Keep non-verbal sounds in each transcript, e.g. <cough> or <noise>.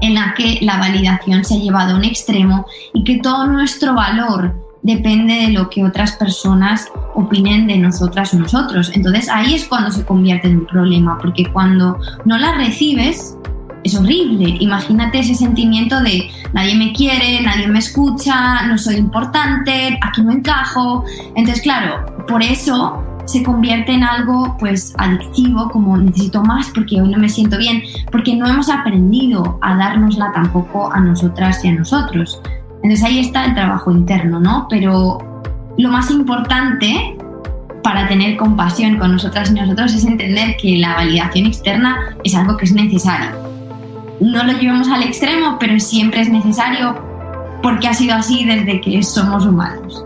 en la que la validación se ha llevado a un extremo y que todo nuestro valor depende de lo que otras personas opinen de nosotras o nosotros. Entonces ahí es cuando se convierte en un problema, porque cuando no la recibes es horrible. Imagínate ese sentimiento de nadie me quiere, nadie me escucha, no soy importante, aquí no encajo. Entonces claro, por eso se convierte en algo pues adictivo, como necesito más porque hoy no me siento bien, porque no hemos aprendido a dárnosla tampoco a nosotras y a nosotros. Entonces ahí está el trabajo interno, ¿no? Pero lo más importante para tener compasión con nosotras y nosotros es entender que la validación externa es algo que es necesario. No lo llevamos al extremo, pero siempre es necesario porque ha sido así desde que somos humanos.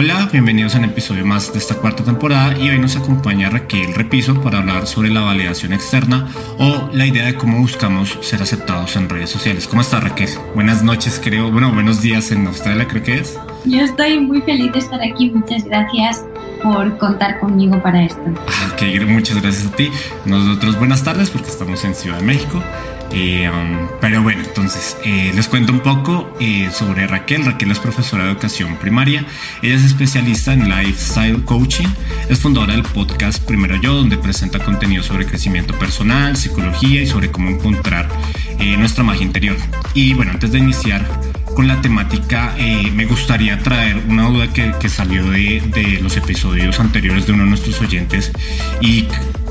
Hola, bienvenidos a un episodio más de esta cuarta temporada y hoy nos acompaña Raquel Repiso para hablar sobre la validación externa o la idea de cómo buscamos ser aceptados en redes sociales. ¿Cómo está Raquel? Buenas noches creo, bueno, buenos días en Australia creo que es. Yo estoy muy feliz de estar aquí, muchas gracias por contar conmigo para esto. Ok, muchas gracias a ti. Nosotros buenas tardes porque estamos en Ciudad de México eh, um, pero bueno, entonces eh, les cuento un poco eh, sobre Raquel. Raquel es profesora de educación primaria. Ella es especialista en lifestyle coaching. Es fundadora del podcast Primero Yo, donde presenta contenido sobre crecimiento personal, psicología y sobre cómo encontrar nuestra magia interior. Y bueno, antes de iniciar con la temática, me gustaría traer una duda que, que salió de, de los episodios anteriores de uno de nuestros oyentes y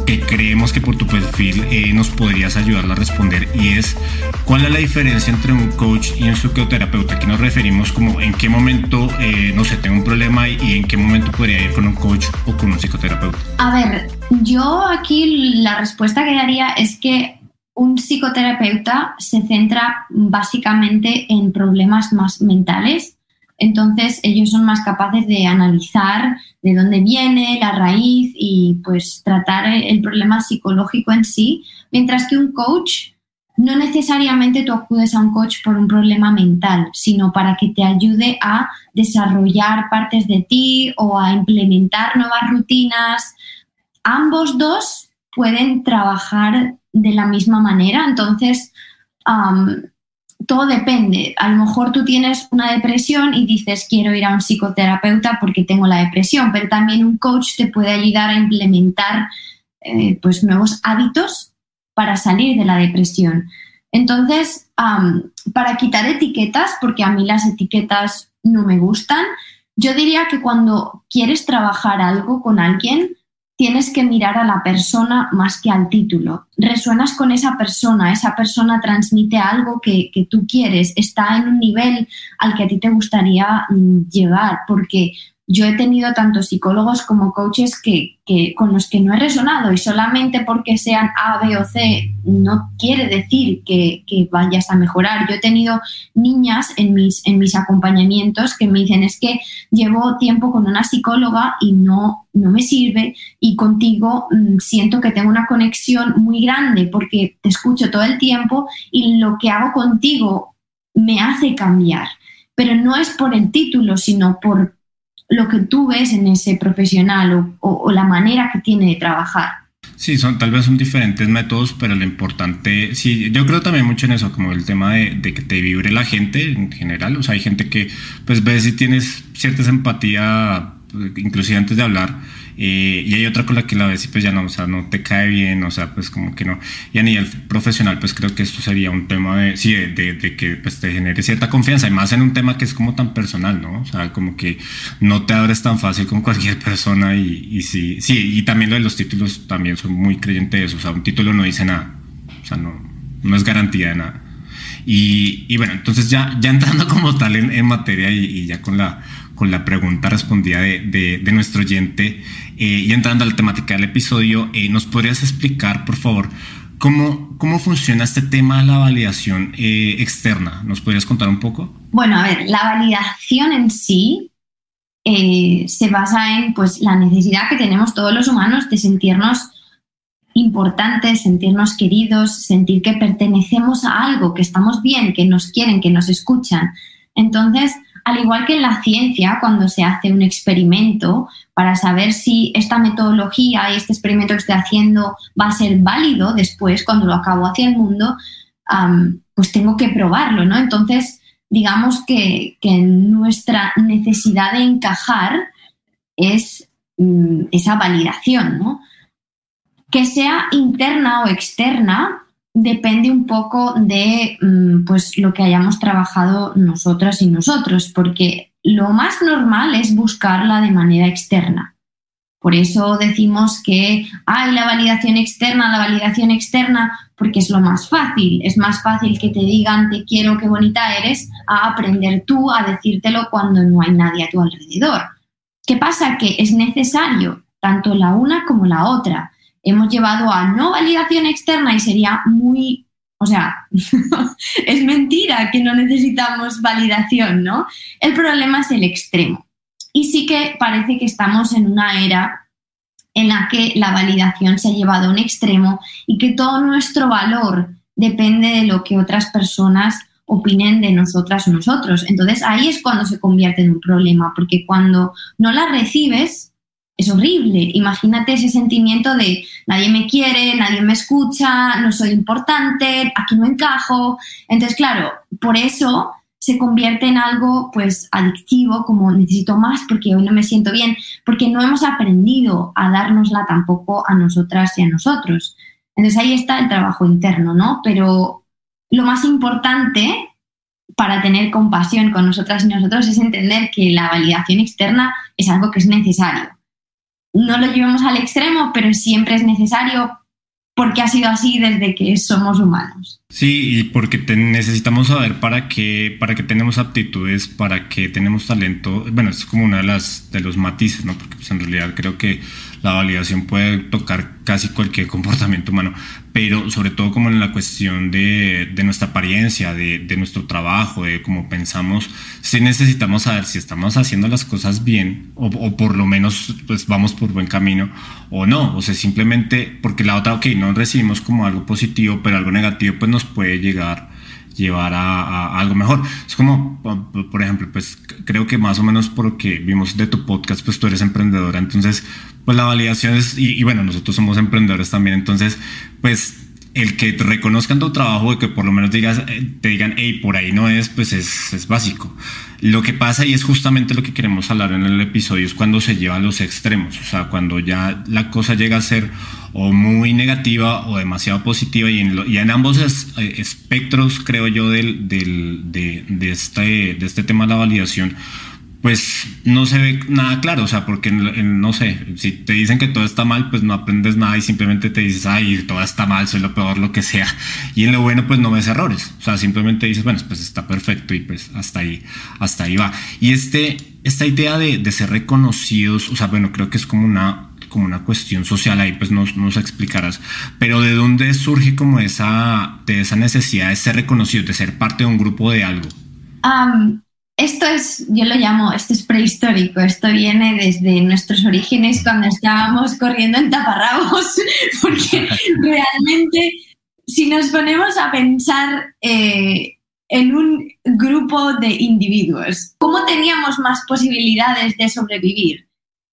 que creemos que por tu perfil eh, nos podrías ayudar a responder y es cuál es la diferencia entre un coach y un psicoterapeuta. Aquí nos referimos como en qué momento, eh, no sé, tengo un problema y, en qué momento podría ir con un coach o con un psicoterapeuta. A ver, yo aquí la respuesta que daría es que un psicoterapeuta se centra básicamente en problemas más mentales entonces ellos son más capaces de analizar de dónde viene la raíz y pues tratar el problema psicológico en sí, mientras que un coach no necesariamente tú acudes a un coach por un problema mental, sino para que te ayude a desarrollar partes de ti o a implementar nuevas rutinas. Ambos dos pueden trabajar de la misma manera, entonces todo depende. A lo mejor tú tienes una depresión y dices quiero ir a un psicoterapeuta porque tengo la depresión, pero también un coach te puede ayudar a implementar eh, pues nuevos hábitos para salir de la depresión. Entonces, para quitar etiquetas, porque a mí las etiquetas no me gustan, yo diría que cuando quieres trabajar algo con alguien, tienes que mirar a la persona más que al título. Resuenas con esa persona, esa persona transmite algo que, tú quieres, está en un nivel al que a ti te gustaría mm, llegar, porque yo he tenido tanto psicólogos como coaches que, con los que no he resonado y solamente porque sean A, B o C no quiere decir que, vayas a mejorar. Yo he tenido niñas en mis, en mis acompañamientos que me dicen es que llevo tiempo con una psicóloga y no, no me sirve y contigo mm, siento que tengo una conexión muy grande porque te escucho todo el tiempo y lo que hago contigo me hace cambiar. Pero no es por el título, sino por lo que tú ves en ese profesional o, la manera que tiene de trabajar. Sí, son, tal vez son diferentes métodos, pero lo importante, sí, yo creo también mucho en eso, como el tema de, que te vibre la gente en general, o sea, hay gente que pues ves si tienes cierta empatía, inclusive antes de hablar, eh, y hay otra con la que la ves y pues ya no, o sea, no te cae bien, o sea, pues como que no. Y a nivel profesional, pues creo que esto sería un tema de, sí, de, de, que pues te genere cierta confianza, y más en un tema que es como tan personal, ¿no? O sea, como que no te abres tan fácil con cualquier <laughs> persona y, y sí, sí, y también lo de los títulos también soy muy creyente de eso, o sea, un título no dice nada, o sea, no, no es garantía de nada. Y, y bueno, entonces ya, ya entrando como tal en, en materia y, y ya con la con la pregunta respondida de, nuestro oyente eh, y entrando a la temática del episodio, eh, ¿nos podrías explicar, por favor, cómo, cómo funciona este tema de la validación eh, externa? ¿Nos podrías contar un poco? Bueno, a ver, la validación en sí se basa en pues, la necesidad que tenemos todos los humanos de sentirnos importantes, sentirnos queridos, sentir que pertenecemos a algo, que estamos bien, que nos quieren, que nos escuchan. Entonces, al igual que en la ciencia, cuando se hace un experimento para saber si esta metodología y este experimento que estoy haciendo va a ser válido después, cuando lo acabo hacia el mundo, pues tengo que probarlo, ¿no? Entonces, digamos que, nuestra necesidad de encajar es mm, esa validación, ¿no? Que sea interna o externa, depende un poco de mm, pues, lo que hayamos trabajado nosotras y nosotros, porque lo más normal es buscarla de manera externa. Por eso decimos que hay la validación externa, la validación externa, porque es lo más fácil. Es más fácil que te digan te quiero, qué bonita eres, a aprender tú a decírtelo cuando no hay nadie a tu alrededor. ¿Qué pasa? Que es necesario tanto la una como la otra hemos llevado a no validación externa y sería muy, o sea, <laughs> es mentira que no necesitamos validación, ¿no? El problema es el extremo. Y sí que parece que estamos en una era en la que la validación se ha llevado a un extremo y que todo nuestro valor depende de lo que otras personas opinen de nosotras o nosotros. Entonces ahí es cuando se convierte en un problema, porque cuando no la recibes, es horrible. Imagínate ese sentimiento de nadie me quiere, nadie me escucha, no soy importante, aquí no encajo. Entonces, claro, por eso se convierte en algo pues adictivo, como necesito más porque hoy no me siento bien, porque no hemos aprendido a dárnosla tampoco a nosotras y a nosotros. Entonces ahí está el trabajo interno, ¿no? Pero lo más importante para tener compasión con nosotras y nosotros es entender que la validación externa es algo que es necesario no lo llevemos al extremo, pero siempre es necesario porque ha sido así desde que somos humanos. Sí, y porque necesitamos saber para qué, para qué tenemos aptitudes, para qué tenemos talento. Bueno, es como una de las de los matices, ¿no? Porque pues, en realidad creo que la validación puede tocar casi cualquier <laughs> comportamiento humano, pero sobre todo como en la cuestión de, de nuestra apariencia, de, de, nuestro trabajo, de cómo pensamos, sí necesitamos saber si estamos haciendo las cosas bien o, o, por lo menos pues vamos por buen camino o no, o sea, simplemente porque la otra, ok, no recibimos como algo positivo, pero algo negativo pues nos puede llegar llevar a, algo mejor. Es como, por ejemplo, pues creo que más o menos por lo que vimos de tu podcast, pues tú eres emprendedora, entonces, pues la validación es, y, bueno, nosotros somos emprendedores también, entonces, pues el que te reconozcan tu trabajo y que por lo menos digas, eh, te digan, hey, por ahí no es, pues es, es básico. Lo que pasa y es justamente lo que queremos hablar en el episodio, es cuando se lleva a los extremos, o sea, cuando ya la cosa llega a ser o muy negativa o demasiado positiva y en, y en ambos eh, espectros, creo yo, del, del, de, de, este, de este tema de la validación, pues no se ve nada claro, o sea, porque no sé, si te dicen que todo está mal, pues no aprendes nada y simplemente te dices, ay, todo está mal, soy lo peor, lo que sea. Y en lo bueno, pues no ves errores, o sea, simplemente dices, bueno, pues está perfecto y pues hasta ahí, hasta ahí va. Y este, esta idea de, ser reconocidos, o sea, bueno, creo que es como una, como una cuestión social, ahí pues nos, nos explicarás, pero ¿de dónde surge como esa, de esa necesidad de ser reconocido, de ser parte de un grupo de algo? Esto es, yo lo llamo, esto es prehistórico, esto viene desde nuestros orígenes cuando estábamos corriendo en taparrabos, <laughs> porque realmente si nos ponemos a pensar eh, en un grupo de individuos, ¿cómo teníamos más posibilidades de sobrevivir?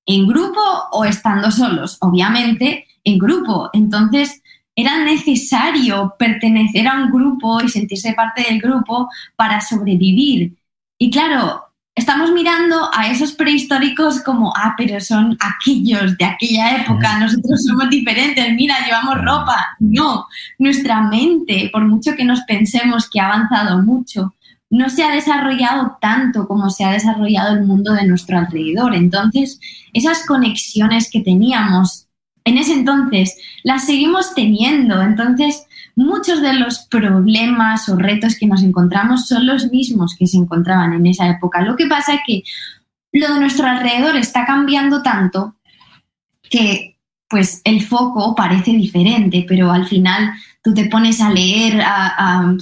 ¿En grupo o estando solos? Obviamente en grupo. Entonces, era necesario pertenecer a un grupo y sentirse parte del grupo para sobrevivir. Y claro, estamos mirando a esos prehistóricos como, ah, pero son aquellos de aquella época, nosotros somos diferentes, mira, llevamos ropa. No, nuestra mente, por mucho que nos pensemos que ha avanzado mucho, no se ha desarrollado tanto como se ha desarrollado el mundo de nuestro alrededor. Entonces, esas conexiones que teníamos en ese entonces, las seguimos teniendo. Entonces, muchos de los problemas o retos que nos encontramos son los mismos que se encontraban en esa época. Lo que pasa es que lo de nuestro alrededor está cambiando tanto que pues el foco parece diferente, pero al final tú te pones a leer a,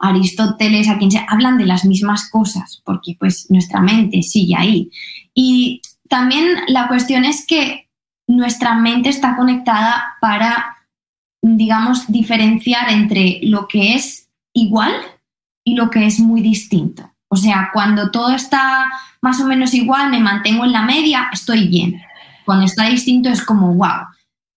Aristóteles, a quien se hablan de las mismas cosas, porque pues nuestra mente sigue ahí. Y también la cuestión es que nuestra mente está conectada para, digamos, diferenciar entre lo que es igual y lo que es muy distinto. O sea, cuando todo está más o menos igual, me mantengo en la media, estoy bien. Cuando está distinto es como, wow.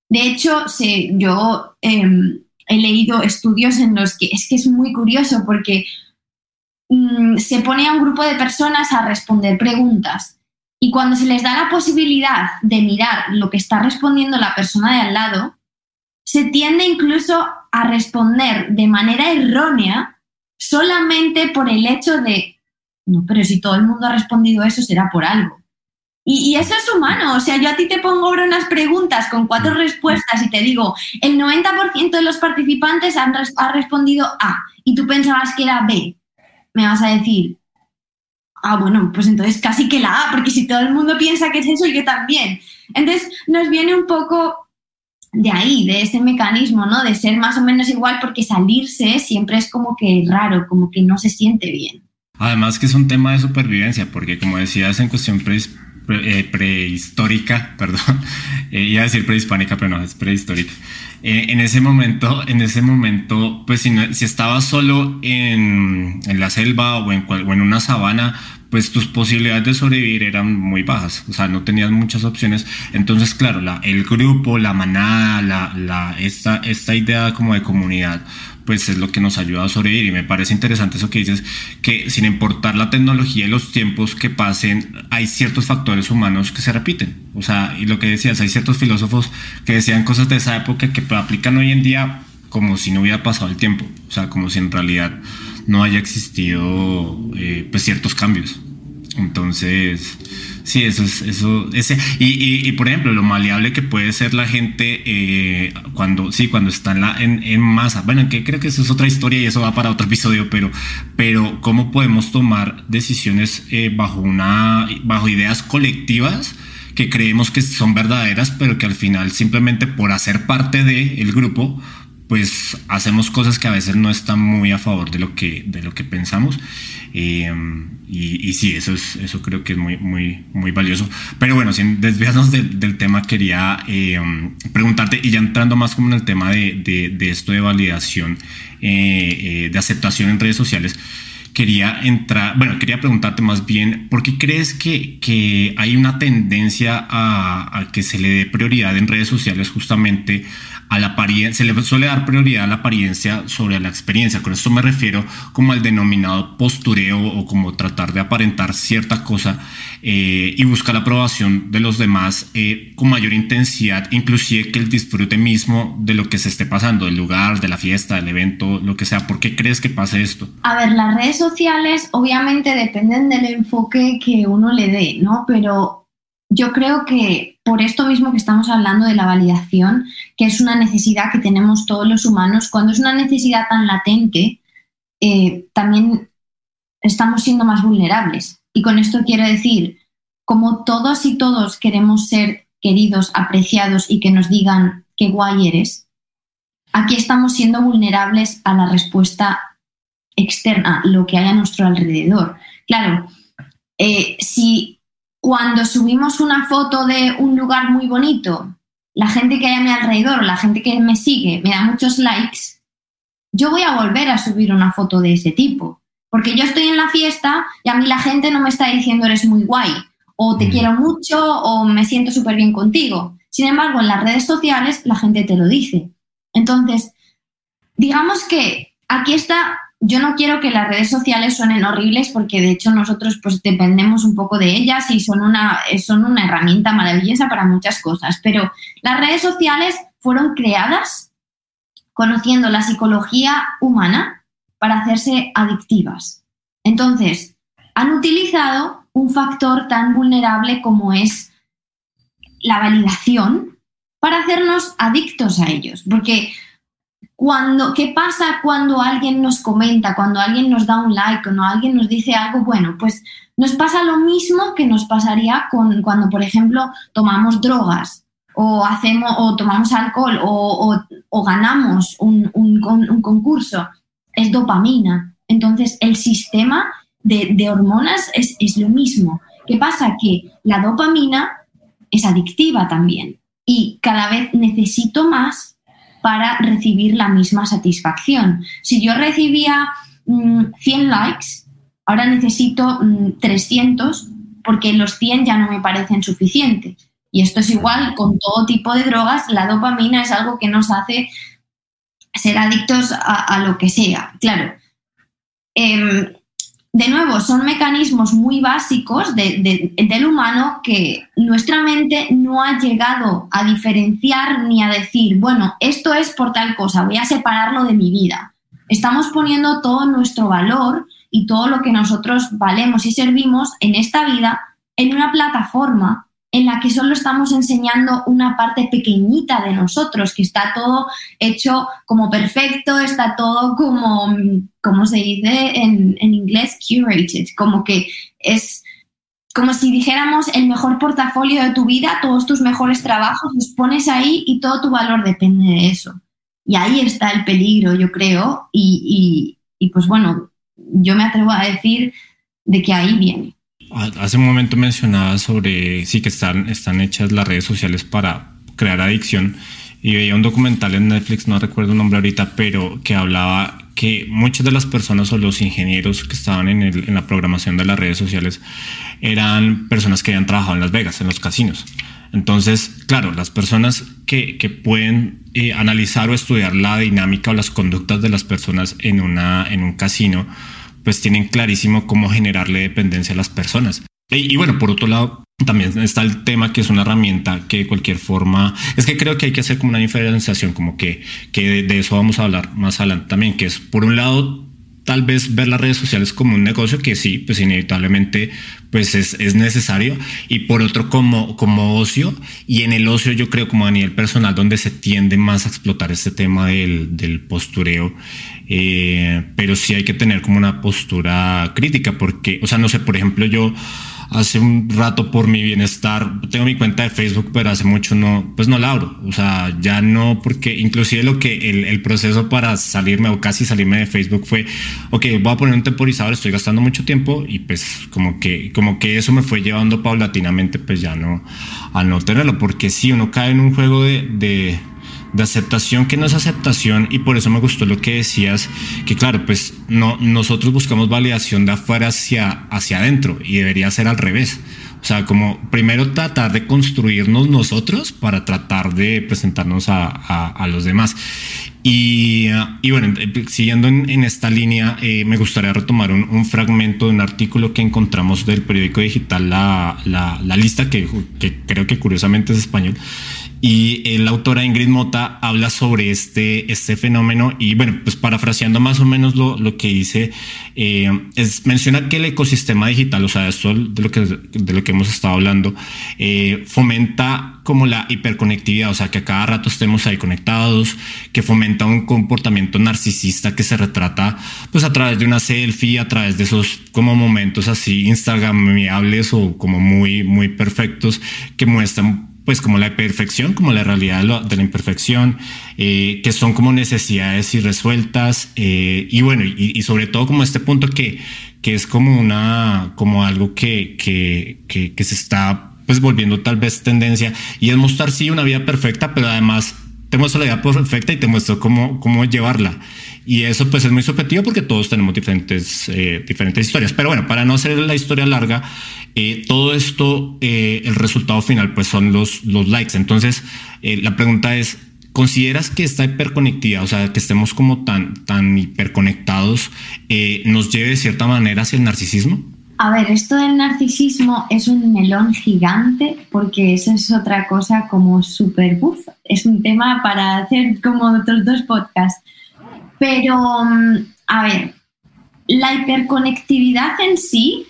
De hecho, yo em, he leído estudios en los que es que es muy curioso porque mm, se pone a un grupo de personas a responder preguntas y cuando se les da la posibilidad de mirar lo que está respondiendo la persona de al lado, se tiende incluso a responder de manera errónea solamente por el hecho de, no, pero si todo el mundo ha respondido eso será por algo. Y, eso es humano, o sea, yo a ti te pongo ahora unas preguntas con cuatro respuestas y te digo, el 90% de los participantes han ha respondido A y tú pensabas que era B. Me vas a decir, ah, bueno, pues entonces casi que la A, porque si todo el mundo piensa que es eso, yo también. Entonces nos viene un poco de ahí, de ese mecanismo, ¿no? De ser más o menos igual, porque salirse siempre es como que raro, como que no se siente bien. Además que es un tema de supervivencia, porque como decías en cuestión eh, prehistórica, <laughs> perdón, eh, iba a decir prehispánica, pero no, es prehistórica. Eh, en ese momento, en ese momento, pues si, si estabas solo en, en, la selva o en, una sabana, pues tus posibilidades de sobrevivir eran muy bajas, o sea, no tenías muchas opciones. Entonces, claro, la, el grupo, la manada, la, esta, esta idea como de comunidad, pues es lo que nos ayuda a sobrevivir. Y me parece interesante eso que dices, que sin importar la tecnología y los tiempos que pasen, hay ciertos factores humanos que se repiten. O sea, y lo que decías, hay ciertos filósofos que decían cosas de esa época que aplican hoy en día como si no hubiera pasado el tiempo. O sea, como si en realidad no haya existido eh, pues ciertos cambios. Entonces, Sí, eso es, eso, ese, y, y, por ejemplo, lo maleable que puede ser la gente eh, cuando, sí, cuando está en, la, en, masa. Bueno, que creo que eso es otra historia y eso va para otro episodio, pero, pero cómo podemos tomar decisiones eh, bajo una, bajo ideas colectivas que creemos que son verdaderas, pero que al final simplemente por hacer parte del el grupo, pues hacemos cosas que a veces no están muy a favor de lo que, de lo que pensamos. Eh, y, y, sí, eso, es, eso creo que es muy, muy, muy valioso. Pero bueno, sin desviarnos del tema, quería eh, preguntarte, y ya entrando más como en el tema de, de, de esto de validación, eh, de aceptación en redes sociales, quería entrar, bueno, quería preguntarte más bien, ¿por qué crees que, que hay una tendencia a, a, que se le dé prioridad en redes sociales justamente a la apariencia, se le suele dar prioridad a la apariencia sobre la experiencia. Con esto me refiero como al denominado postureo o como tratar de aparentar cierta cosa eh, y buscar la aprobación de los demás eh, con mayor intensidad, inclusive que el disfrute mismo de lo que se esté pasando, del lugar, de la fiesta, del evento, lo que sea. ¿Por qué crees que pasa esto? A ver, las redes sociales obviamente dependen del enfoque que uno le dé, ¿no? Pero yo creo que por esto mismo que estamos hablando de la validación, que es una necesidad que tenemos todos los humanos, cuando es una necesidad tan latente, eh, también estamos siendo más vulnerables. Y con esto quiero decir, como todos y todos queremos ser queridos, apreciados y que nos digan qué guay eres, aquí estamos siendo vulnerables a la respuesta externa, lo que hay a nuestro alrededor. Claro, eh, si cuando subimos una foto de un lugar muy bonito, la gente que hay a mi alrededor, la gente que me sigue, me da muchos likes, yo voy a volver a subir una foto de ese tipo. Porque yo estoy en la fiesta y a mí la gente no me está diciendo eres muy guay, o te quiero mucho, o me siento súper bien contigo. Sin embargo, en las redes sociales la gente te lo dice. Entonces, digamos que aquí está yo no quiero que las redes sociales suenen horribles porque de hecho nosotros pues dependemos un poco de ellas y son una, son una herramienta maravillosa para muchas cosas, pero las redes sociales fueron creadas conociendo la psicología humana para hacerse adictivas. Entonces, han utilizado un factor tan vulnerable como es la validación para hacernos adictos a ellos, porque cuando, ¿qué pasa cuando alguien nos comenta, cuando alguien nos da un like, cuando alguien nos dice algo bueno? Pues nos pasa lo mismo que nos pasaría con, cuando, por ejemplo, tomamos drogas o, hacemos, o tomamos alcohol o, ganamos un, concurso. Es dopamina. Entonces, el sistema de, de hormonas es, es lo mismo. ¿Qué pasa? Que la dopamina es adictiva también y cada vez necesito más para recibir la misma satisfacción. Si yo recibía 100 mm, likes, ahora necesito 300 mm, porque los 100 ya no me parecen suficientes. Y esto es igual con todo tipo de drogas. La dopamina es algo que nos hace ser adictos a, lo que sea. Claro, em, de nuevo, son mecanismos muy básicos del humano que nuestra mente no ha llegado a diferenciar ni a decir, bueno, esto es por tal cosa, voy a separarlo de mi vida. Estamos poniendo todo nuestro valor y todo lo que nosotros valemos y servimos en esta vida en una plataforma en la que solo estamos enseñando una parte pequeñita de nosotros, que está todo hecho como perfecto, está todo como, como se dice en, inglés, curated, como que es como si dijéramos el mejor portafolio de tu vida, todos tus mejores trabajos, los pones ahí y todo tu valor depende de eso. Y ahí está el peligro, yo creo, y, y pues bueno, yo me atrevo a decir de que ahí viene. Hace un momento mencionaba sobre sí que están, están hechas las redes sociales para crear adicción y veía un documental en Netflix, no recuerdo el nombre ahorita, pero que hablaba que muchas de las personas o los ingenieros que estaban en la programación de las redes sociales eran personas que habían trabajado en Las Vegas, en los casinos. Entonces, claro, las personas que, que pueden eh, analizar o estudiar la dinámica o las conductas de las personas en, una, en un casino, pues tienen clarísimo cómo generarle dependencia a las personas. Y, bueno, por otro lado, también está el tema que es una herramienta que de cualquier forma, es que creo que hay que hacer como una diferenciación, como que, que de, eso vamos a hablar más adelante también, que es por un lado tal vez ver las redes sociales como un negocio que sí, pues inevitablemente pues es, es, necesario. Y por otro como, como ocio y en el ocio yo creo como a nivel personal donde se tiende más a explotar este tema del, del postureo eh, pero sí hay que tener como una postura crítica porque, o sea, no sé, por ejemplo yo hace un rato por mi bienestar, tengo mi cuenta de Facebook, pero hace mucho no, pues no la abro. O sea, ya no, porque inclusive lo que el, el, proceso para salirme o casi salirme de Facebook fue, ok, voy a poner un temporizador, estoy gastando mucho tiempo y pues como que, como que eso me fue llevando paulatinamente, pues ya no, a no tenerlo, porque si uno cae en un juego de, de de aceptación que no es aceptación y por eso me gustó lo que decías, que claro, pues no, nosotros buscamos validación de afuera hacia, hacia adentro y debería ser al revés. O sea, como primero tratar de construirnos nosotros para tratar de presentarnos a, a, los demás. Y, y, bueno, siguiendo en, esta línea, eh, me gustaría retomar un, un, fragmento de un artículo que encontramos del periódico digital La, la, la Lista, que, que creo que curiosamente es español, y la autora Ingrid Mota habla sobre este, este fenómeno y bueno, pues parafraseando más o menos lo, lo que dice, eh, es, menciona que el ecosistema digital, o sea, esto de lo que, de lo que hemos estado hablando, eh, fomenta como la hiperconectividad, o sea, que a cada rato estemos ahí conectados, que fomenta un comportamiento narcisista que se retrata pues a través de una selfie, a través de esos como momentos así instagramables o como muy, muy perfectos que muestran pues como la perfección, como la realidad de la imperfección, eh, que son como necesidades irresueltas eh, y bueno, y, sobre todo como este punto que, que es como una, como algo que, que, que, se está pues volviendo tal vez tendencia y es mostrar sí una vida perfecta, pero además te muestro la vida perfecta y te muestro cómo, cómo llevarla. Y eso pues es muy subjetivo porque todos tenemos diferentes, eh, diferentes historias. Pero bueno, para no hacer la historia larga, eh, todo esto, eh, el resultado final pues son los, los likes. Entonces, la pregunta es, ¿consideras que esta hiperconectividad, o sea, que estemos como tan, tan hiperconectados, nos lleve de cierta manera hacia el narcisismo? A ver, esto del narcisismo es un melón gigante porque eso es otra cosa como súper buff. Es un tema para hacer como otros dos podcasts. Pero, mm, a ver, la hiperconectividad en sí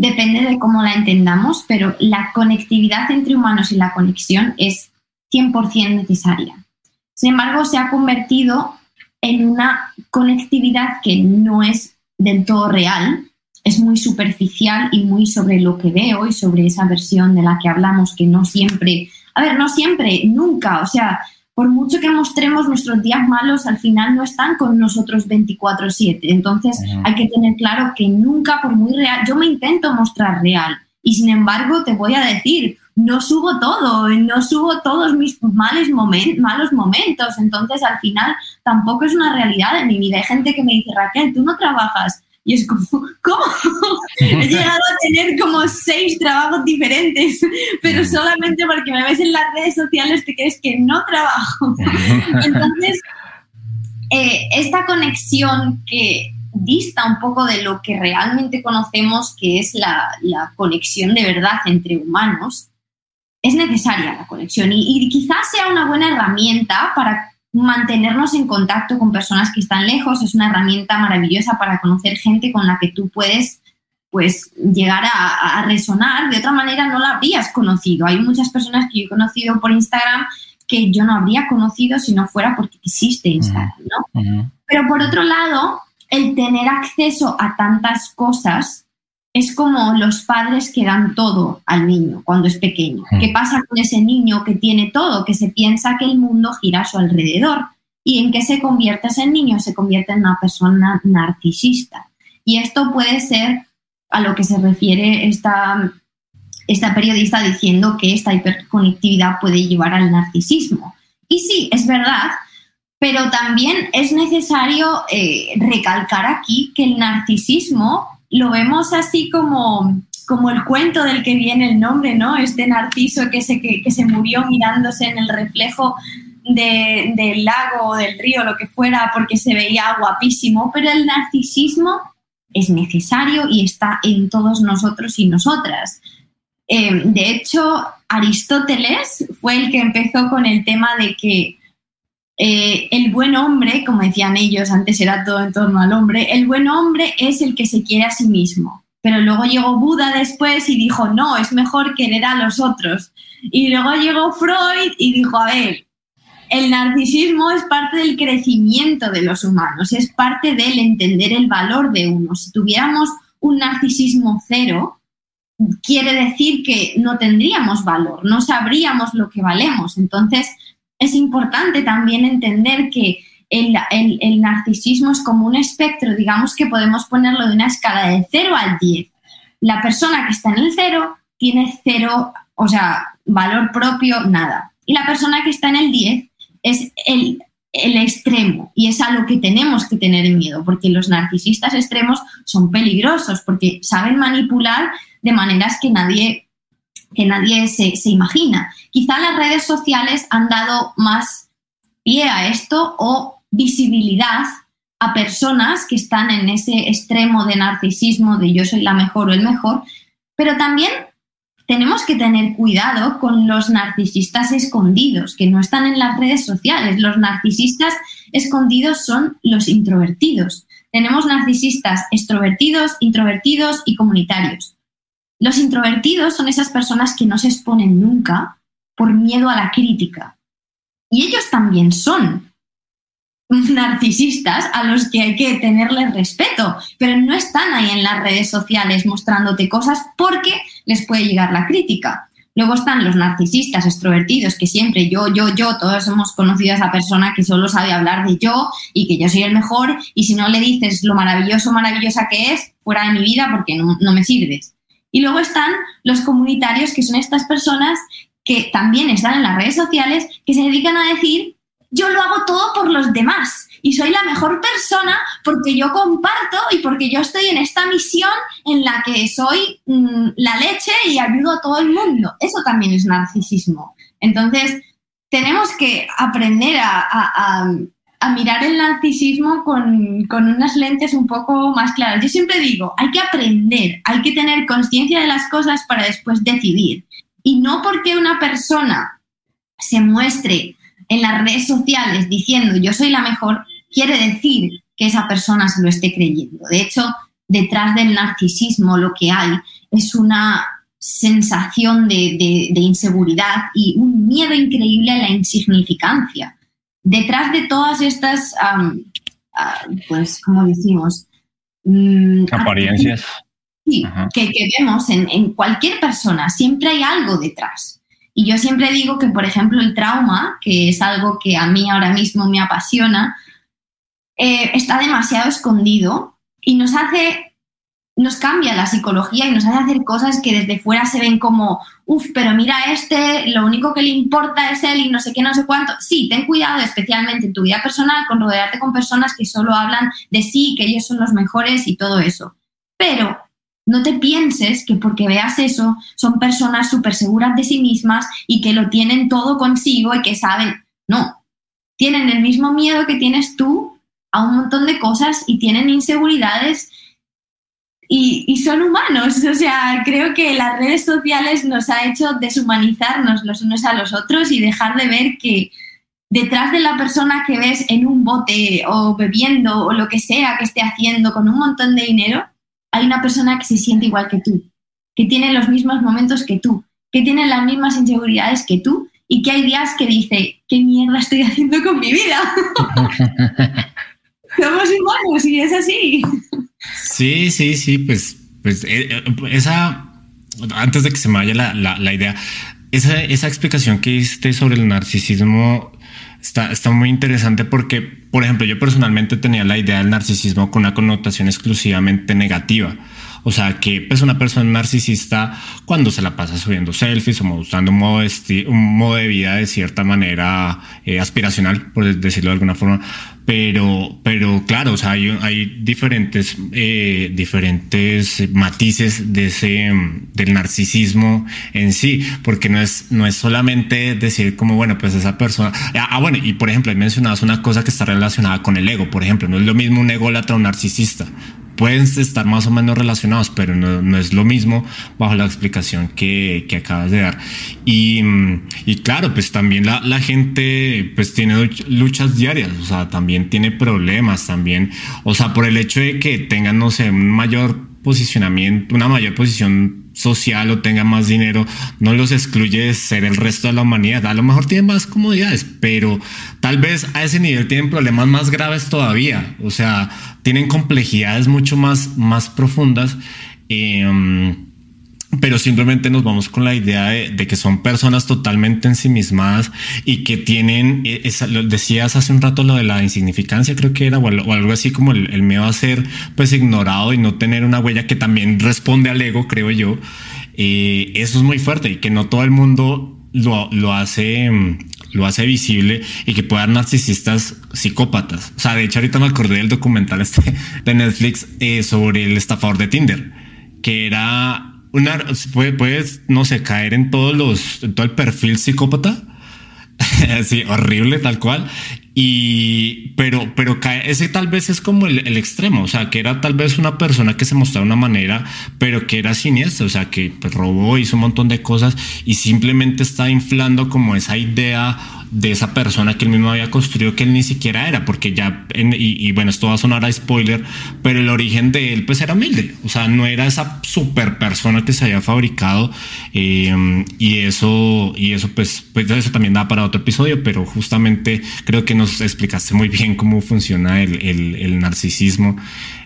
depende de cómo la entendamos, pero la conectividad entre humanos y la conexión es 100% necesaria. Sin embargo, se ha convertido en una conectividad que no es del todo real, es muy superficial y muy sobre lo que veo y sobre esa versión de la que hablamos que no siempre, a ver, no siempre, nunca, o sea, por mucho que mostremos nuestros días malos, al final no están con nosotros 24/7. Entonces hay que tener claro que nunca, por muy real, yo me intento mostrar real y sin embargo te voy a decir, no subo todo, no subo todos mis malos momentos. Entonces al final tampoco es una realidad de mi vida. Hay gente que me dice, Raquel, tú no trabajas. Y es como, ¿cómo? He llegado a tener como seis trabajos diferentes, pero solamente porque me ves en las redes sociales te crees que no trabajo. Entonces, eh, esta conexión que dista un poco de lo que realmente conocemos, que es la, la conexión de verdad entre humanos, es necesaria la conexión y, y, quizás sea una buena herramienta para mantenernos en contacto con personas que están lejos es una herramienta maravillosa para conocer gente con la que tú puedes pues llegar a, resonar. De otra manera no la habrías conocido. Hay muchas personas que yo he conocido por Instagram que yo no habría conocido si no fuera porque existe Instagram, ¿no? Pero por otro lado, el tener acceso a tantas cosas es como los padres que dan todo al niño cuando es pequeño. ¿Qué pasa con ese niño que tiene todo, que se piensa que el mundo gira a su alrededor? ¿Y en qué se convierte ese niño? Se convierte en una persona narcisista. Y esto puede ser a lo que se refiere esta, esta periodista diciendo que esta hiperconectividad puede llevar al narcisismo. Y sí, es verdad, pero también es necesario eh, recalcar aquí que el narcisismo lo vemos así como, como el cuento del que viene el nombre, ¿no? Este narciso que se, que, se murió mirándose en el reflejo del lago o del río, lo que fuera, porque se veía guapísimo, pero el narcisismo es necesario y está en todos nosotros y nosotras. Em, de hecho, Aristóteles fue el que empezó con el tema de que eh, el buen hombre, como decían ellos, antes era todo en torno al hombre, el buen hombre es el que se quiere a sí mismo. Pero luego llegó Buda después y dijo, no, es mejor querer a los otros. Y luego llegó Freud y dijo, a ver, el narcisismo es parte del crecimiento de los humanos, es parte del entender el valor de uno. Si tuviéramos un narcisismo cero, quiere decir que no tendríamos valor, no sabríamos lo que valemos. Entonces, es importante también entender que el, narcisismo es como un espectro, digamos que podemos ponerlo de una escala de 0 al 10. La persona que está en el 0 tiene cero, o sea, valor propio, nada. Y la persona que está en el 10 es el, el extremo y es a lo que tenemos que tener miedo, porque los narcisistas extremos son peligrosos, porque saben manipular de maneras que nadie que nadie se, imagina. Quizá las redes sociales han dado más pie a esto o visibilidad a personas que están en ese extremo de narcisismo de yo soy la mejor o el mejor, pero también tenemos que tener cuidado con los narcisistas escondidos, que no están en las redes sociales. Los narcisistas escondidos son los introvertidos. Tenemos narcisistas extrovertidos, introvertidos y comunitarios. Los introvertidos son esas personas que no se exponen nunca por miedo a la crítica. Y ellos también son <laughs> narcisistas a los que hay que tenerles respeto, pero no están ahí en las redes sociales mostrándote cosas porque les puede llegar la crítica. Luego están los narcisistas extrovertidos, que siempre yo, yo, yo, todos hemos conocido a esa persona que solo sabe hablar de yo y que yo soy el mejor y si no le dices lo maravilloso, maravillosa que es, fuera de mi vida porque no, no me sirves. Y luego están los comunitarios, que son estas personas que también están en las redes sociales, que se dedican a decir, yo lo hago todo por los demás y soy la mejor persona porque yo comparto y porque yo estoy en esta misión en la que soy mm, la leche y ayudo a todo el mundo. Eso también es narcisismo. Entonces, tenemos que aprender a a mirar el narcisismo con, unas lentes un poco más claras. Yo siempre digo, hay que aprender, hay que tener conciencia de las cosas para después decidir. Y no porque una persona se muestre en las redes sociales diciendo yo soy la mejor, quiere decir que esa persona se lo esté creyendo. De hecho, detrás del narcisismo lo que hay es una sensación de, de inseguridad y un miedo increíble a la insignificancia detrás de todas estas, ah, pues, como decimos, mm, apariencias. Sí, que, vemos en, en cualquier persona, siempre hay algo detrás. Y yo siempre digo que, por ejemplo, el trauma, que es algo que a mí ahora mismo me apasiona, eh, está demasiado escondido y nos hace nos cambia la psicología y nos hace hacer cosas que desde fuera se ven como, uff, pero mira este, lo único que le importa es él y no sé qué, no sé cuánto. Sí, ten cuidado, especialmente en tu vida personal, con rodearte con personas que solo hablan de sí, que ellos son los mejores y todo eso. Pero no te pienses que porque veas eso son personas súper seguras de sí mismas y que lo tienen todo consigo y que saben, no, tienen el mismo miedo que tienes tú a un montón de cosas y tienen inseguridades y, son humanos. O sea, creo que las redes sociales nos ha hecho deshumanizarnos los unos a los otros y dejar de ver que detrás de la persona que ves en un bote o bebiendo o lo que sea que esté haciendo con un montón de dinero, hay una persona que se siente igual que tú, que tiene los mismos momentos que tú, que tiene las mismas inseguridades que tú y que hay días que dice, ¿qué mierda estoy haciendo con mi vida? <laughs> <laughs> Somos humanos y es así. Sí, sí, sí, pues, pues eh, eh, esa, antes de que se me vaya la, la, idea, esa, esa, explicación que hiciste sobre el narcisismo está, está muy interesante porque, por ejemplo, yo personalmente tenía la idea del narcisismo con una connotación exclusivamente negativa. O sea, que pues una persona narcisista cuando se la pasa subiendo selfies o mostrando un modo, de un modo de vida de cierta manera eh, aspiracional, por decirlo de alguna forma, pero, pero claro, o sea, hay, diferentes, eh, diferentes matices de ese, del narcisismo en sí, porque no es, no es solamente decir como, bueno, pues esa persona, ah, ah bueno, y por ejemplo, he mencionado una cosa que está relacionada con el ego, por ejemplo, no es lo mismo un ególatra o un narcisista, pueden estar más o menos relacionados, pero no, es lo mismo bajo la explicación que, que acabas de dar. Y, y, claro, pues también la, la, gente pues tiene luchas diarias, o sea, también tiene problemas también, o sea, por el hecho de que tengan, no sé, un mayor posicionamiento, una mayor posición social o tenga más dinero, no los excluye de ser el resto de la humanidad. A lo mejor tienen más comodidades, pero tal vez a ese nivel tienen problemas más graves todavía. O sea, tienen complejidades mucho más, más profundas. Eh, pero simplemente nos vamos con la idea de, que son personas totalmente ensimismadas y que tienen, eh, esa, decías hace un rato lo de la insignificancia, creo que era, o, algo así como el, miedo a ser pues ignorado y no tener una huella que también responde al ego, creo yo. Eh, eso es muy fuerte y que no todo el mundo lo, lo hace lo hace visible y que pueda dar narcisistas psicópatas. O sea, de hecho ahorita me acordé del documental este de Netflix eh, sobre el estafador de Tinder, que era una, puedes, no sé, caer en todos los, en todo el perfil psicópata. <laughs> sí, horrible, tal cual. Y, pero, pero ese tal vez es como el, extremo, o sea, que era tal vez una persona que se mostraba de una manera, pero que era siniestra, o sea, que pues, robó, hizo un montón de cosas y simplemente está inflando como esa idea de esa persona que él mismo había construido que él ni siquiera era, porque ya, y, bueno, esto va a sonar a spoiler, pero el origen de él pues era humilde, o sea, no era esa super persona que se había fabricado eh, y eso, y eso pues, pues eso también da para otro episodio, pero justamente creo que nos explicaste muy bien cómo funciona el, el narcisismo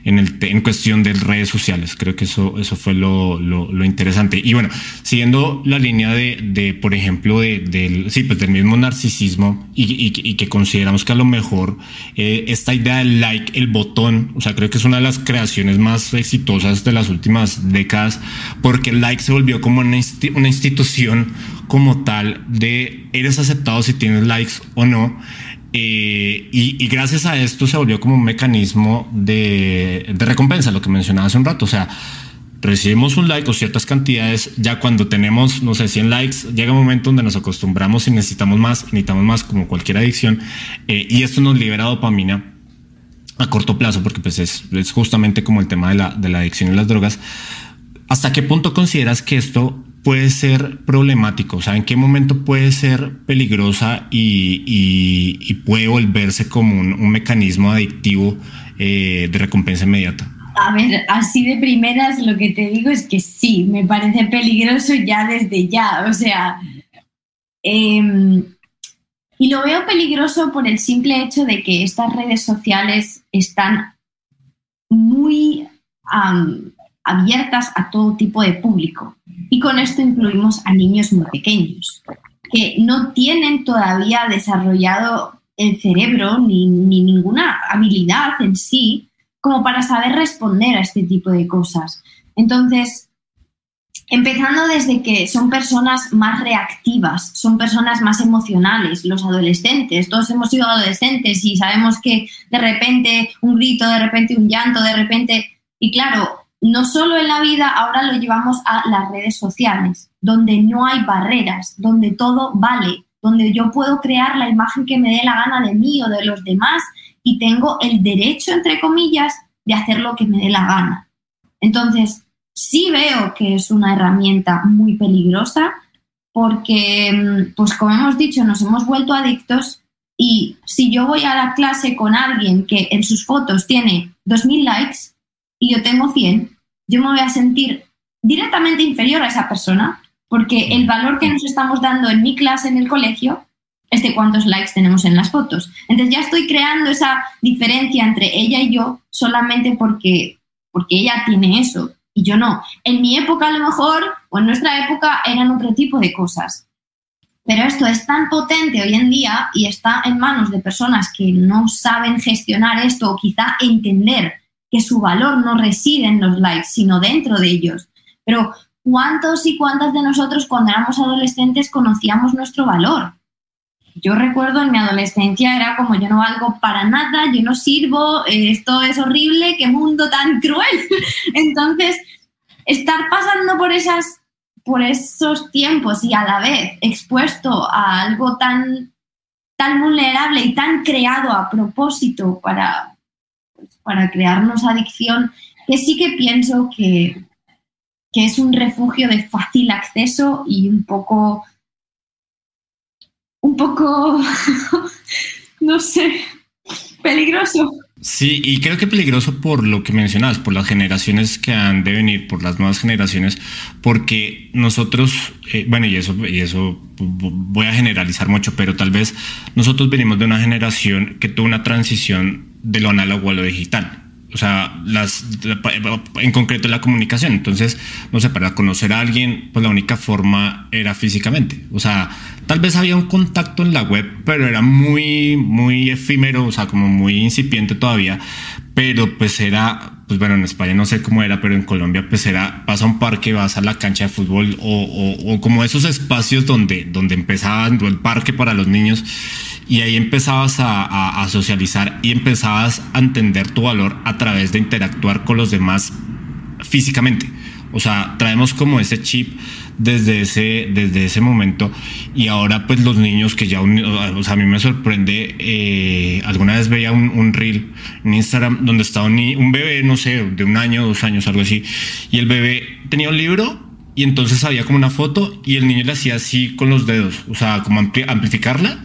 en, el, en cuestión de redes sociales. Creo que eso, eso fue lo, lo, interesante. Y bueno, siguiendo la línea de, de por ejemplo, de, del, sí, pues del mismo narcisismo y, y, que consideramos que a lo mejor eh, esta idea del like, el botón, o sea, creo que es una de las creaciones más exitosas de las últimas décadas, porque el like se volvió como una, una institución como tal de eres aceptado si tienes likes o no. Eh, y, gracias a esto se volvió como un mecanismo de, recompensa, lo que mencionaba hace un rato. O sea, recibimos un like o ciertas cantidades, ya cuando tenemos, no sé, 100 likes, llega un momento donde nos acostumbramos y necesitamos más, necesitamos más como cualquier adicción. Eh, y esto nos libera dopamina a corto plazo, porque pues es, es justamente como el tema de la, de la adicción y las drogas. ¿Hasta qué punto consideras que esto puede ser problemático? O sea, ¿en qué momento puede ser peligrosa y, puede volverse como un, mecanismo adictivo eh, de recompensa inmediata? A ver, así de primeras lo que te digo es que sí, me parece peligroso ya desde ya. O sea, em, Y lo veo peligroso por el simple hecho de que estas redes sociales están muy abiertas a todo tipo de público. Y con esto incluimos a niños muy pequeños, que no tienen todavía desarrollado el cerebro ni, ni ninguna habilidad en sí como para saber responder a este tipo de cosas. Entonces, empezando desde que son personas más reactivas, son personas más emocionales, los adolescentes, todos hemos sido adolescentes y sabemos que de repente un grito, de repente un llanto, de repente... Y claro, no solo en la vida, ahora lo llevamos a las redes sociales, donde no hay barreras, donde todo vale, donde yo puedo crear la imagen que me dé la gana de mí o de los demás y tengo el derecho, entre comillas, de hacer lo que me dé la gana. Entonces, sí veo que es una herramienta muy peligrosa porque, mm, pues como hemos dicho, nos hemos vuelto adictos y si yo voy a la clase con alguien que en sus fotos tiene 2.000 likes y yo tengo 100, yo me voy a sentir directamente inferior a esa persona porque el valor que nos estamos dando en mi clase en el colegio es de cuántos likes tenemos en las fotos. Entonces ya estoy creando esa diferencia entre ella y yo solamente porque, porque ella tiene eso y yo no. En mi época a lo mejor, o en nuestra época, eran otro tipo de cosas. Pero esto es tan potente hoy en día y está en manos de personas que no saben gestionar esto o quizá entender que su valor no reside en los likes, sino dentro de ellos. Pero ¿cuántos y cuántas de nosotros cuando éramos adolescentes conocíamos nuestro valor? Yo recuerdo en mi adolescencia era como yo no valgo para nada, yo no sirvo, eh, esto es horrible, qué mundo tan <laughs> cruel. Entonces, estar pasando por esas por esos tiempos y a la vez expuesto a algo tan, tan vulnerable y tan creado a propósito para, para crearnos adicción, que sí que pienso que, que es un refugio de fácil acceso y un poco un poco, <laughs> no sé, peligroso. Sí, y creo que peligroso por lo que mencionabas, por las generaciones que han de venir, por las nuevas generaciones, porque nosotros, eh, bueno, y eso, y eso voy a generalizar mucho, pero tal vez nosotros venimos de una generación que tuvo una transición de lo análogo a lo digital o sea, las, en concreto la comunicación. Entonces, no sé, para conocer a alguien, pues la única forma era físicamente. O sea, tal vez había un contacto en la web, pero era muy, muy efímero, o sea, como muy incipiente todavía. Pero pues era, pues bueno, en España no sé cómo era, pero en Colombia pues era, vas un parque, vas a la cancha de fútbol o, o, como esos espacios donde, donde empezaban el parque para los niños y ahí empezabas a, socializar y empezabas a entender tu valor a través de interactuar con los demás físicamente. O sea, traemos como ese chip desde ese, desde ese momento y ahora pues los niños que ya, o sea, a mí me sorprende, eh, alguna vez veía un, un, reel en Instagram donde estaba un, bebé, no sé, de un año, dos años, algo así, y el bebé tenía un libro y entonces había como una foto y el niño le hacía así con los dedos, o sea, como amplificarla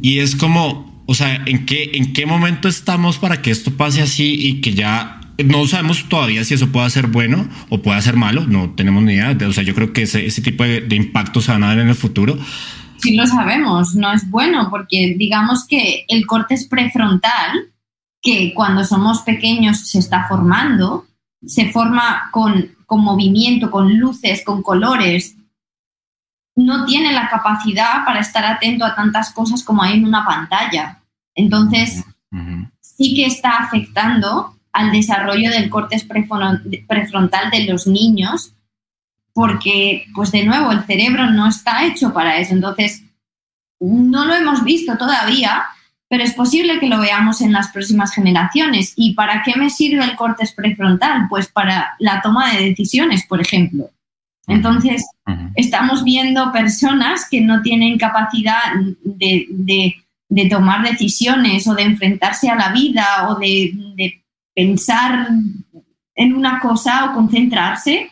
y es como, o sea, ¿en qué, ¿en qué momento estamos para que esto pase así y que ya no sabemos todavía si eso puede ser bueno o puede ser malo? No tenemos ni idea. O sea, yo creo que ese, ese tipo de, de impactos se van a dar en el futuro. Sí lo sabemos, no es bueno porque digamos que el corte es prefrontal, que cuando somos pequeños se está formando, se forma con, con movimiento, con luces, con colores, no tiene la capacidad para estar atento a tantas cosas como hay en una pantalla. Entonces, sí que está afectando al desarrollo del córtex prefrontal de los niños, porque, pues de nuevo, el cerebro no está hecho para eso. Entonces, no lo hemos visto todavía, pero es posible que lo veamos en las próximas generaciones. ¿Y para qué me sirve el córtex prefrontal? Pues para la toma de decisiones, por ejemplo. Entonces, estamos viendo personas que no tienen capacidad de, tomar decisiones o de enfrentarse a la vida o de, pensar en una cosa o concentrarse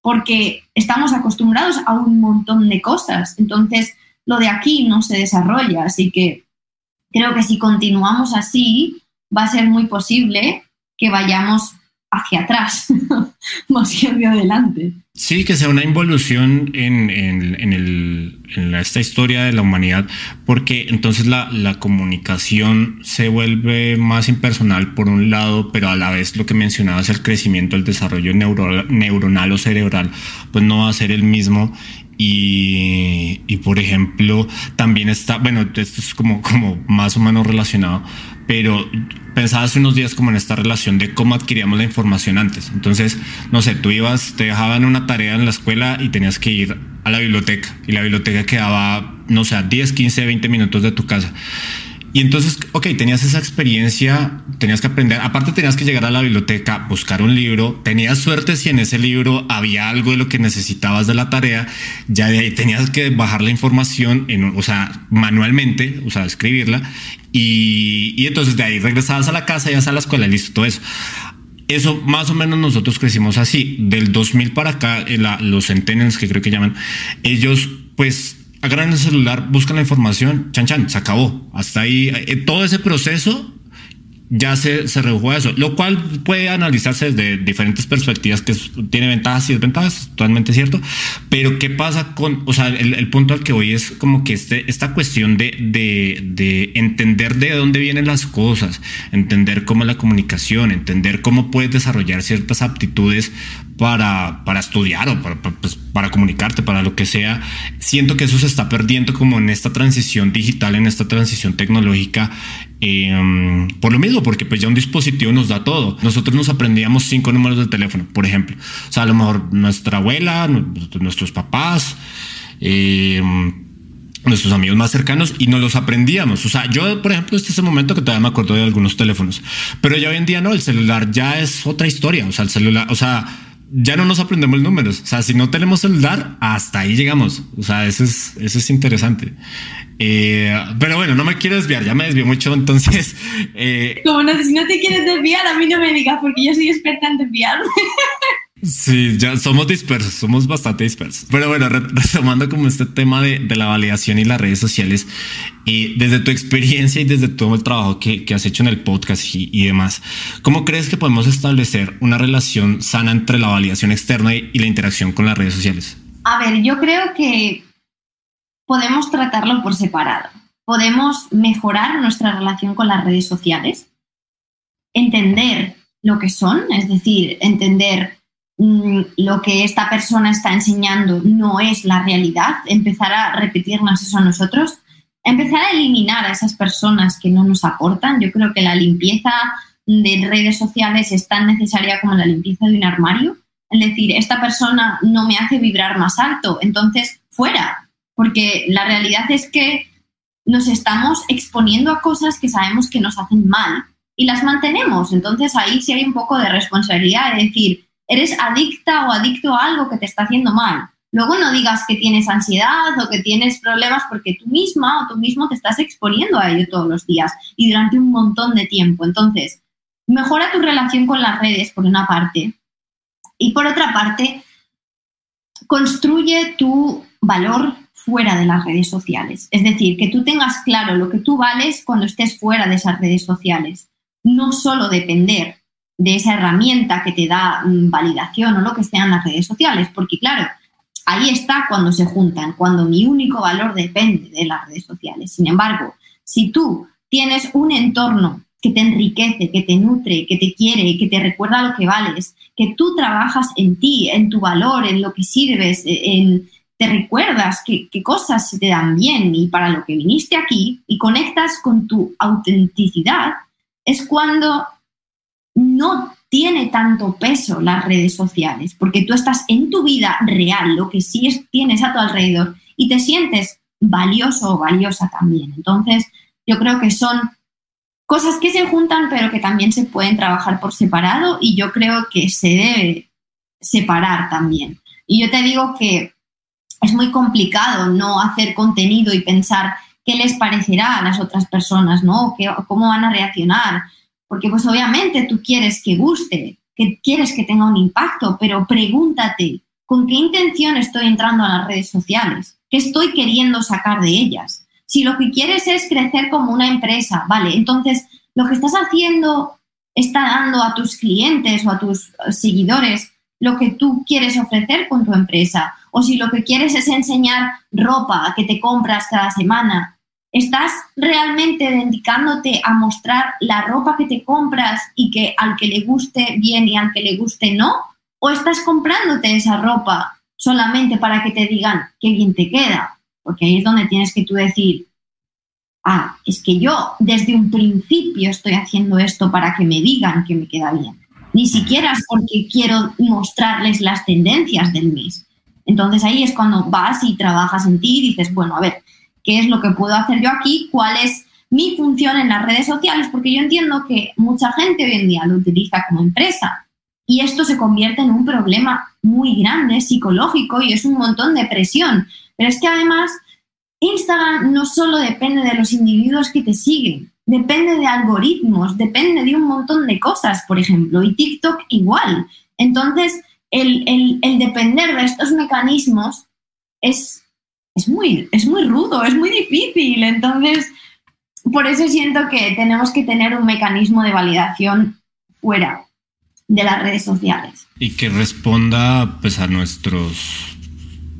porque estamos acostumbrados a un montón de cosas. Entonces, lo de aquí no se desarrolla. Así que creo que si continuamos así, va a ser muy posible que vayamos hacia atrás. <laughs> <laughs> más hacia adelante. Sí, que sea una involución en, en, el, en esta historia de la humanidad, porque entonces la, la, comunicación se vuelve más impersonal por un lado, pero a la vez lo que mencionabas, el crecimiento, el desarrollo neuronal o cerebral, pues no va a ser el mismo y, y, por ejemplo, también está, bueno, esto es como, como más o menos relacionado, pero pensaba hace unos días como en esta relación de cómo adquiríamos la información antes. Entonces, no sé, tú ibas, te dejaban una tarea en la escuela y tenías que ir a la biblioteca y la biblioteca quedaba, no sé, 10, 15, 20 minutos de tu casa. Y entonces, ok, tenías esa experiencia, tenías que aprender, aparte tenías que llegar a la biblioteca, buscar un libro, tenías suerte si en ese libro había algo de lo que necesitabas de la tarea, ya de ahí tenías que bajar la información, en, o sea, manualmente, o sea, escribirla, y, y entonces de ahí regresabas a la casa, ya a la escuela, listo, todo eso. Eso más o menos nosotros crecimos así. Del 2000 para acá, eh, los centennials que creo que llaman, ellos pues agarran el celular, buscan la información, chan chan, se acabó. Hasta ahí, eh, todo ese proceso ya se, se redujo a eso, lo cual puede analizarse desde diferentes perspectivas, que tiene ventajas y desventajas, totalmente cierto, pero ¿qué pasa con, o sea, el, punto al que voy es como que este, esta cuestión de, de, de, entender de dónde vienen las cosas, entender cómo es la comunicación, entender cómo puedes desarrollar ciertas aptitudes para, para estudiar o para, pues, para comunicarte, para lo que sea, siento que eso se está perdiendo como en esta transición digital, en esta transición tecnológica Em, por lo mismo, porque pues ya un dispositivo nos da todo. Nosotros nos aprendíamos cinco números de teléfono, por ejemplo. O sea, a lo mejor nuestra abuela, nuestros papás, em, nuestros amigos más cercanos y nos los aprendíamos. O sea, yo, por ejemplo, este es el momento que todavía me acuerdo de algunos teléfonos, pero ya hoy en día no, el celular ya es otra historia. O sea, el celular, o sea, ya no nos aprendemos números. O sea, si no tenemos celular, hasta ahí llegamos. O sea, eso es, eso es interesante. Eh, pero bueno, no me quiero desviar, ya me desvió mucho, entonces... Eh, Como no, si no te quieres desviar, a mí no me digas, porque yo soy experta en desviarme. <laughs> Sí, ya somos dispersos, somos bastante dispersos. Pero bueno, retomando como este tema de, la validación y las redes sociales, y desde tu experiencia y desde todo el trabajo que, has hecho en el podcast y, demás, ¿cómo crees que podemos establecer una relación sana entre la validación externa y la interacción con las redes sociales? A ver, yo creo que podemos tratarlo por separado. Podemos mejorar nuestra relación con las redes sociales, entender lo que son, es decir, entender lo que esta persona está enseñando no es la realidad, empezar a repetirnos eso a nosotros, empezar a eliminar a esas personas que no nos aportan. Yo creo que la limpieza de redes sociales es tan necesaria como la limpieza de un armario. Es decir, esta persona no me hace vibrar más alto, entonces fuera, porque la realidad es que nos estamos exponiendo a cosas que sabemos que nos hacen mal y las mantenemos. Entonces ahí sí hay un poco de responsabilidad, de decir, eres adicta o adicto a algo que te está haciendo mal. Luego no digas que tienes ansiedad o que tienes problemas porque tú misma o tú mismo te estás exponiendo a ello todos los días y durante un montón de tiempo. Entonces, mejora tu relación con las redes por una parte y por otra parte, construye tu valor fuera de las redes sociales. Es decir, que tú tengas claro lo que tú vales cuando estés fuera de esas redes sociales. No solo depender de esa herramienta que te da mm, validación o lo que sea en las redes sociales, porque claro, ahí está cuando se juntan, cuando mi único valor depende de las redes sociales. Sin embargo, si tú tienes un entorno que te enriquece, que te nutre, que te quiere, que te recuerda lo que vales, que tú trabajas en ti, en tu valor, en lo que sirves, en, te recuerdas qué, cosas te dan bien y para lo que viniste aquí y conectas con tu autenticidad, es cuando no tiene tanto peso las redes sociales, porque tú estás en tu vida real, lo que sí tienes a tu alrededor, y te sientes valioso o valiosa también. Entonces, yo creo que son cosas que se juntan, pero que también se pueden trabajar por separado, y yo creo que se debe separar también. Y yo te digo que es muy complicado no hacer contenido y pensar qué les parecerá a las otras personas, ¿no? ¿Cómo van a reaccionar? Porque pues obviamente tú quieres que guste, que quieres que tenga un impacto, pero pregúntate, ¿con qué intención estoy entrando a las redes sociales? ¿Qué estoy queriendo sacar de ellas? Si lo que quieres es crecer como una empresa, vale, entonces lo que estás haciendo está dando a tus clientes o a tus seguidores lo que tú quieres ofrecer con tu empresa. O si lo que quieres es enseñar ropa que te compras cada semana, ¿estás realmente dedicándote a mostrar la ropa que te compras y que al que le guste bien y al que le guste no? ¿O estás comprándote esa ropa solamente para que te digan qué bien te queda? Porque ahí es donde tienes que tú decir, ah, es que yo desde un principio estoy haciendo esto para que me digan que me queda bien. Ni siquiera es porque quiero mostrarles las tendencias del mes. Entonces ahí es cuando vas y trabajas en ti y dices, bueno, a ver, ¿qué es lo que puedo hacer yo aquí? ¿Cuál es mi función en las redes sociales? Porque yo entiendo que mucha gente hoy en día lo utiliza como empresa y esto se convierte en un problema muy grande psicológico y es un montón de presión. Pero es que además Instagram no solo depende de los individuos que te siguen, depende de algoritmos, depende de un montón de cosas, por ejemplo, y TikTok igual. Entonces, el, depender de estos mecanismos es, es, muy, es muy rudo, es muy difícil. Entonces, por eso siento que tenemos que tener un mecanismo de validación fuera de las redes sociales. Y que responda pues a nuestros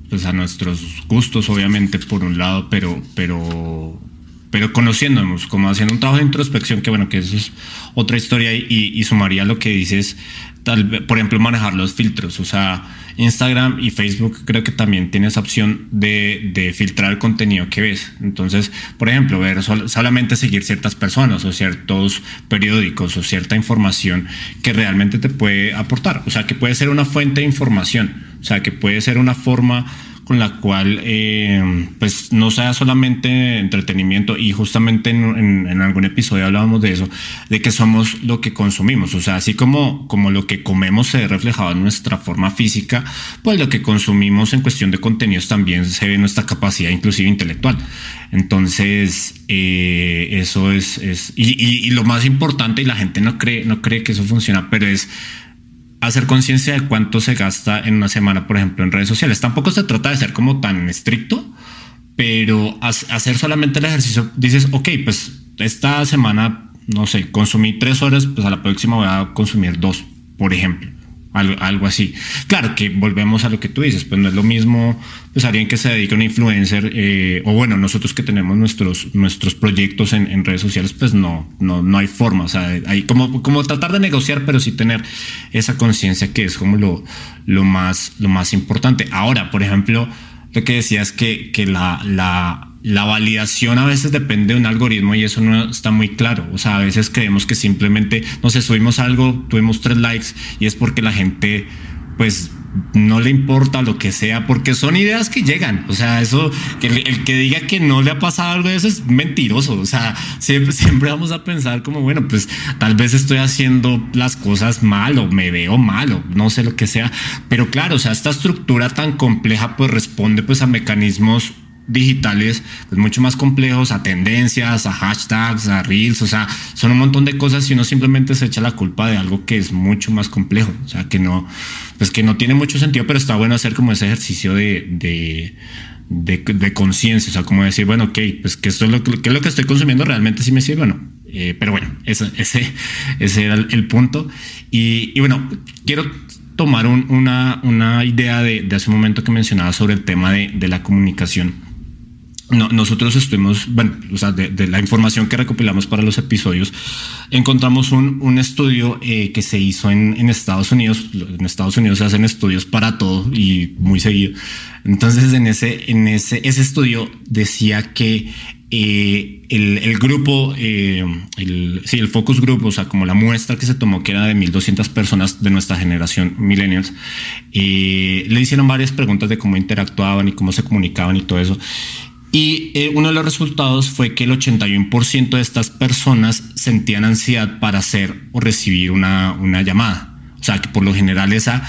pues a nuestros gustos, obviamente, por un lado, pero, pero, pero conociéndonos, como haciendo un trabajo de introspección, que bueno, que eso es otra historia y, y sumaría lo que dices, tal, por ejemplo, manejar los filtros, o sea, Instagram y Facebook creo que también tiene esa opción de, de filtrar el contenido que ves. Entonces, por ejemplo, ver solamente seguir ciertas personas o ciertos periódicos o cierta información que realmente te puede aportar. O sea, que puede ser una fuente de información. O sea, que puede ser una forma con la cual eh, pues no sea solamente entretenimiento y justamente en, algún episodio hablábamos de eso, de que somos lo que consumimos, o sea, así como, como lo que comemos se ve reflejado en nuestra forma física, pues lo que consumimos en cuestión de contenidos también se ve en nuestra capacidad inclusive intelectual. Entonces, eh, eso es, es y, y, lo más importante, y la gente no cree, no cree que eso funciona, pero es hacer conciencia de cuánto se gasta en una semana, por ejemplo, en redes sociales. Tampoco se trata de ser como tan estricto, pero hacer solamente el ejercicio, dices, ok, pues esta semana, no sé, consumí tres horas, pues a la próxima voy a consumir dos, por ejemplo algo, así. Claro que volvemos a lo que tú dices, pues no es lo mismo pues alguien que se dedica a un influencer eh, o bueno, nosotros que tenemos nuestros, nuestros proyectos en, redes sociales, pues no, no, no hay forma, o sea, hay como, como tratar de negociar, pero sí tener esa conciencia que es como lo, lo, más, lo más importante. Ahora, por ejemplo, lo que decías que, que la, la la validación a veces depende de un algoritmo y eso no está muy claro. O sea, a veces creemos que simplemente, no sé, subimos algo, tuvimos tres likes y es porque la gente, pues, no le importa lo que sea, porque son ideas que llegan. O sea, eso, el, que diga que no le ha pasado algo de eso es mentiroso. O sea, siempre, <laughs> siempre vamos a pensar como, bueno, pues tal vez estoy haciendo las cosas mal o me veo mal o no sé lo que sea. Pero claro, o sea, esta estructura tan compleja pues responde pues a mecanismos digitales pues mucho más complejos a tendencias, a hashtags, a reels, o sea, son un montón de cosas y uno simplemente se echa la culpa de algo que es mucho más complejo, o sea, que no, pues que no tiene mucho sentido, pero está bueno hacer como ese ejercicio de, de, de, conciencia, o sea, como decir, bueno, ok, pues que esto es lo que, es lo que estoy consumiendo realmente sí me sirve o no. Eh, pero bueno, ese, ese, ese era el, punto. Y, bueno, quiero tomar una, una idea de, de, hace un momento que mencionaba sobre el tema de, de la comunicación nosotros estuvimos, bueno, o sea, de, la información que recopilamos para los episodios, encontramos un, un estudio eh, que se hizo en, en, Estados Unidos. En Estados Unidos se hacen estudios para todo y muy seguido. Entonces, en ese, en ese, ese estudio decía que eh, el, el, grupo, eh, el, sí, el focus group, o sea, como la muestra que se tomó, que era de 1200 personas de nuestra generación, millennials, le hicieron varias preguntas de cómo interactuaban y cómo se comunicaban y todo eso. Y eh, uno de los resultados fue que el 81% de estas personas sentían ansiedad para hacer o recibir una, una llamada. O sea, que por lo general esa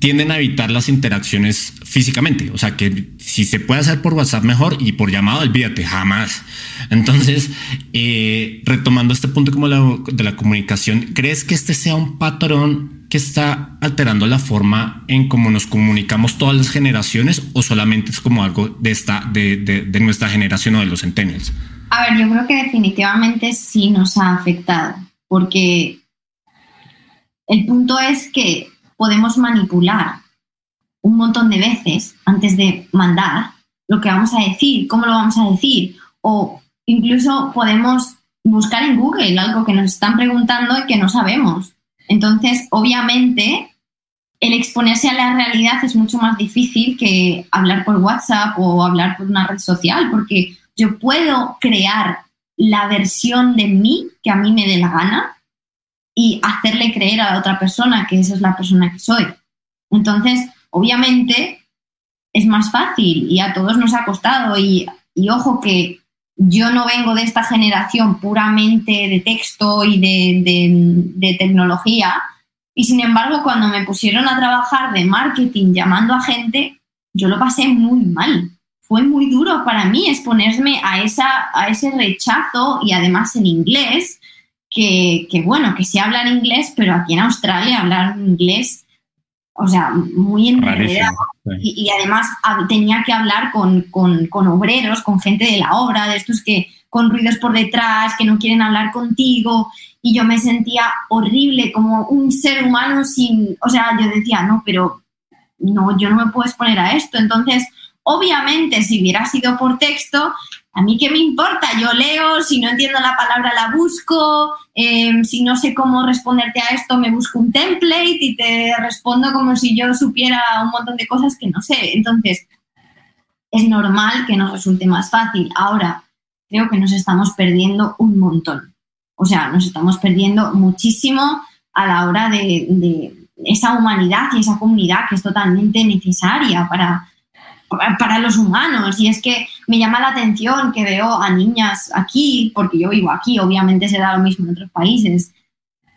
tienden a evitar las interacciones físicamente. O sea, que si se puede hacer por WhatsApp mejor y por llamado, olvídate, jamás. Entonces, eh, retomando este punto como de la comunicación, ¿crees que este sea un patrón que está alterando la forma en cómo nos comunicamos todas las generaciones o solamente es como algo de, esta, de, nuestra generación o de los centennials? A ver, yo creo que definitivamente sí nos ha afectado, porque el punto es que podemos manipular un montón de veces antes de mandar lo que vamos a decir, cómo lo vamos a decir, o incluso podemos buscar en Google algo que nos están preguntando y que no sabemos. Entonces, obviamente, el exponerse a la realidad es mucho más difícil que hablar por WhatsApp o hablar por una red social, porque yo puedo crear la versión de mí que a mí me dé la gana y hacerle creer a la otra persona que esa es la persona que soy. Entonces, obviamente, es más fácil y a todos nos ha costado y, ojo que yo no vengo de esta generación puramente de texto y de, tecnología y sin embargo cuando me pusieron a trabajar de marketing llamando a gente, yo lo pasé muy mal. Fue muy duro para mí exponerme a, esa, a ese rechazo y además en inglés, que, que bueno, que se habla en inglés, pero aquí en Australia hablar inglés o sea, muy enredado. Y, y, además tenía que hablar con, con, obreros, con gente de la obra, de estos que con ruidos por detrás, que no quieren hablar contigo. Y yo me sentía horrible, como un ser humano sin, o sea, yo decía, no, pero no, yo no me puedo exponer a esto. Entonces, obviamente, si hubiera sido por texto, a mí qué me importa, yo leo, si no entiendo la palabra la busco, em, si no sé cómo responderte a esto, me busco un template y te respondo como si yo supiera un montón de cosas que no sé. Entonces, es normal que nos resulte más fácil. Ahora, creo que nos estamos perdiendo un montón. O sea, nos estamos perdiendo muchísimo a la hora de, de esa humanidad y esa comunidad que es totalmente necesaria para, para los humanos. Y es que me llama la atención que veo a niñas aquí, porque yo vivo aquí, obviamente se da lo mismo en otros países,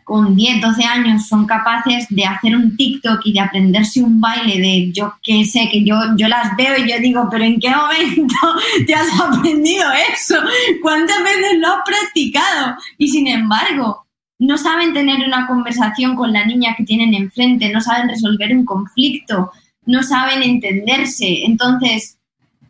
con 10, 12 años son capaces de hacer un TikTok y de aprenderse un baile de yo qué sé, que yo, yo las veo y yo digo, pero ¿en qué momento <laughs> te has aprendido eso? ¿Cuántas veces lo has practicado? Y sin embargo, no saben tener una conversación con la niña que tienen enfrente, no saben resolver un conflicto, no saben entenderse. Entonces,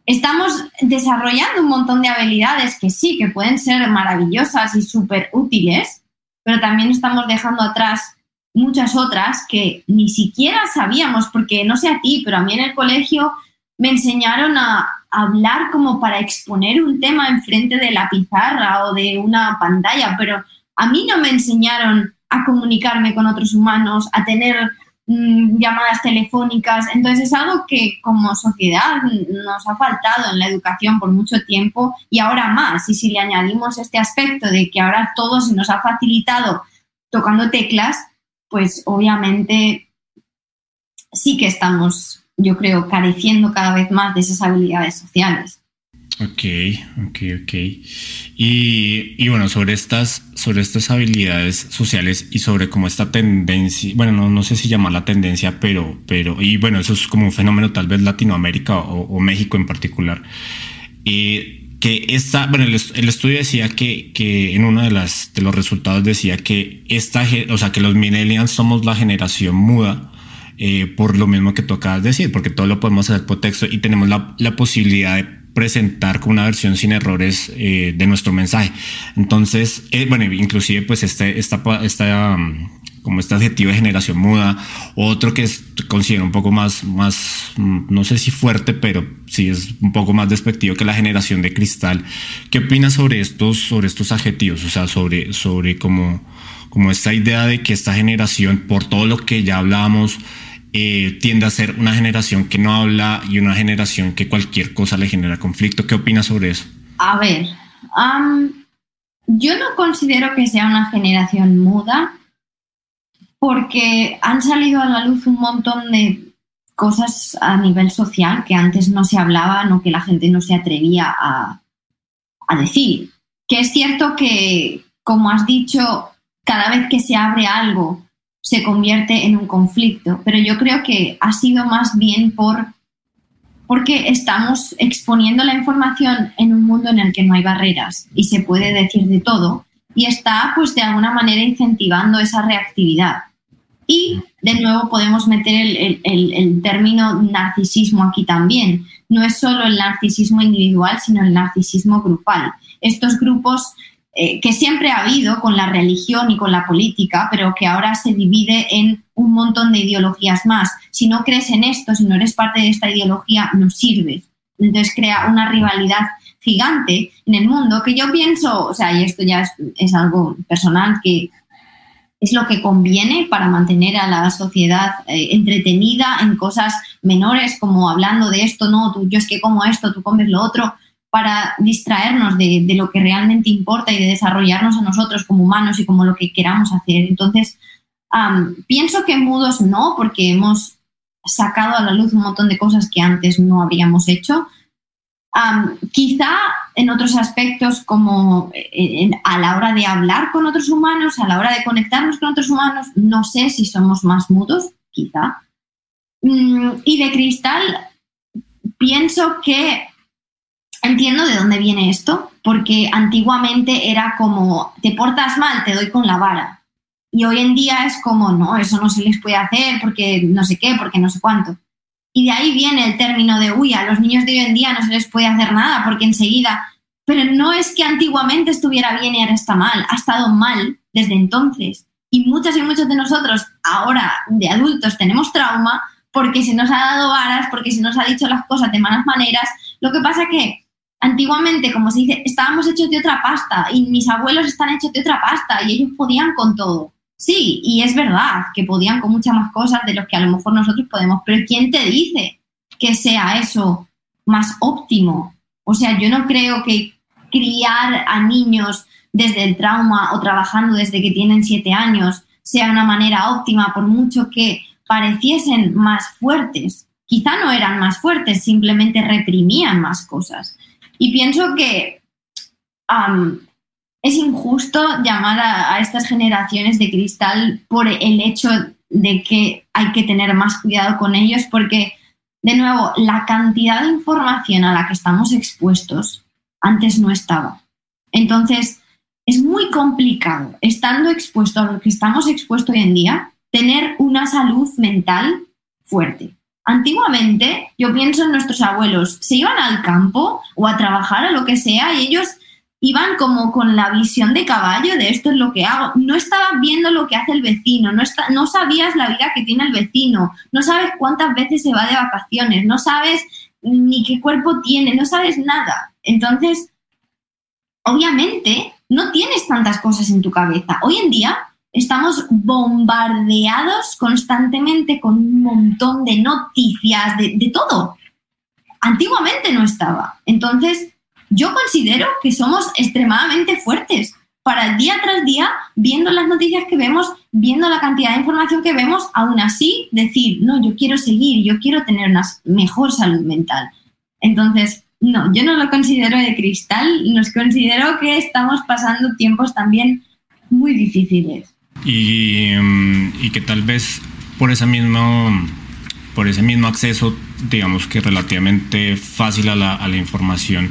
estamos desarrollando un montón de habilidades que sí, que pueden ser maravillosas y súper útiles, pero también estamos dejando atrás muchas otras que ni siquiera sabíamos, porque no sé a ti, pero a mí en el colegio me enseñaron a hablar como para exponer un tema enfrente de la pizarra o de una pantalla, pero a mí no me enseñaron a comunicarme con otros humanos, a tener Mm, llamadas telefónicas. Entonces es algo que como sociedad nos ha faltado en la educación por mucho tiempo y ahora más. Y si le añadimos este aspecto de que ahora todo se nos ha facilitado tocando teclas, pues obviamente sí que estamos, yo creo, careciendo cada vez más de esas habilidades sociales. Ok, ok, ok. Y, y, bueno, sobre estas, sobre estas habilidades sociales y sobre cómo esta tendencia, bueno, no, no sé si la tendencia, pero, pero, y bueno, eso es como un fenómeno tal vez Latinoamérica o, México en particular. y que esta, bueno, el, el, estudio decía que, que en uno de, las, de los resultados decía que esta, o sea, que los millennials somos la generación muda. Eh, por lo mismo que tú acabas de decir, porque todo lo podemos hacer por texto y tenemos la, la posibilidad de presentar como una versión sin errores eh, de nuestro mensaje. Entonces, eh, bueno, inclusive pues este, esta, esta, um, como este adjetivo de generación muda, otro que es, considero un poco más, más, mm, no sé si fuerte, pero sí es un poco más despectivo que la generación de cristal. ¿Qué opinas sobre estos, sobre estos adjetivos? O sea, sobre, sobre como, como esta idea de que esta generación, por todo lo que ya hablábamos, eh, tiende a ser una generación que no habla y una generación que cualquier cosa le genera conflicto. ¿Qué opinas sobre eso? A ver, yo no considero que sea una generación muda porque han salido a la luz un montón de cosas a nivel social que antes no se hablaban o que la gente no se atrevía a, a decir. Que es cierto que, como has dicho, cada vez que se abre algo se convierte en un conflicto, pero yo creo que ha sido más bien por porque estamos exponiendo la información en un mundo en el que no hay barreras y se puede decir de todo y está pues de alguna manera incentivando esa reactividad. Y de nuevo podemos meter el, el, el, término narcisismo aquí también. No es solo el narcisismo individual, sino el narcisismo grupal. Estos grupos eh, que siempre ha habido con la religión y con la política, pero que ahora se divide en un montón de ideologías más. Si no crees en esto, si no eres parte de esta ideología, no sirves. Entonces crea una rivalidad gigante en el mundo que yo pienso, o sea, y esto ya es, algo personal, que es lo que conviene para mantener a la sociedad eh, entretenida en cosas menores, como hablando de esto, no, tú, yo es que como esto, tú comes lo otro, para distraernos de, lo que realmente importa y de desarrollarnos a nosotros como humanos y como lo que queramos hacer. Entonces, pienso que mudos no, porque hemos sacado a la luz un montón de cosas que antes no habríamos hecho, quizá en otros aspectos como eh, a la hora de hablar con otros humanos, a la hora de conectarnos con otros humanos, no sé si somos más mudos, quizá. Mm, y de cristal, pienso que entiendo de dónde viene esto, porque antiguamente era como, te portas mal, te doy con la vara. Y hoy en día es como, no, eso no se les puede hacer porque no sé qué, porque no sé cuánto. Y de ahí viene el término de, uy, a los niños de hoy en día no se les puede hacer nada porque enseguida, pero no es que antiguamente estuviera bien y ahora está mal, ha estado mal desde entonces. Y muchas y muchos de nosotros ahora de adultos tenemos trauma porque se nos ha dado varas, porque se nos ha dicho las cosas de malas maneras. Lo que pasa que antiguamente, como se dice, estábamos hechos de otra pasta y mis abuelos están hechos de otra pasta y ellos podían con todo. Sí, y es verdad que podían con muchas más cosas de los que a lo mejor nosotros podemos, pero ¿quién te dice que sea eso más óptimo? O sea, yo no creo que criar a niños desde el trauma o trabajando desde que tienen siete años sea una manera óptima, por mucho que pareciesen más fuertes. Quizá no eran más fuertes, simplemente reprimían más cosas. Y pienso que es injusto llamar a, estas generaciones de cristal por el hecho de que hay que tener más cuidado con ellos porque, de nuevo, la cantidad de información a la que estamos expuestos antes no estaba. Entonces, es muy complicado, estando expuesto a lo que estamos expuestos hoy en día, tener una salud mental fuerte. Antiguamente, yo pienso en nuestros abuelos, se iban al campo o a trabajar a lo que sea y ellos iban como con la visión de caballo de esto es lo que hago. No estabas viendo lo que hace el vecino, no, no sabías la vida que tiene el vecino, no sabes cuántas veces se va de vacaciones, no sabes ni qué cuerpo tiene, no sabes nada. Entonces, obviamente, no tienes tantas cosas en tu cabeza. Hoy en día estamos bombardeados constantemente con un montón de noticias, de, todo. Antiguamente no estaba. Entonces, yo considero que somos extremadamente fuertes para día tras día, viendo las noticias que vemos, viendo la cantidad de información que vemos, aún así decir, no, yo quiero seguir, yo quiero tener una mejor salud mental. Entonces, no, yo no lo considero de cristal, nos considero que estamos pasando tiempos también muy difíciles. Y, mm, y que tal vez por ese mismo, por ese mismo acceso, digamos que relativamente fácil a la, a la información,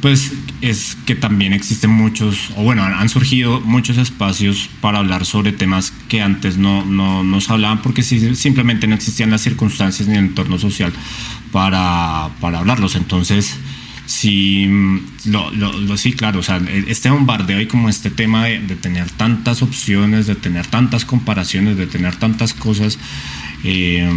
pues es que también existen muchos, o bueno, han surgido muchos espacios para hablar sobre temas que antes no, no, no se hablaban porque simplemente no existían las circunstancias ni el entorno social para, para hablarlos. Entonces, sí, lo, lo, sí, claro, o sea, este bombardeo y como este tema de, tener tantas opciones, de tener tantas comparaciones, de tener tantas cosas, eh,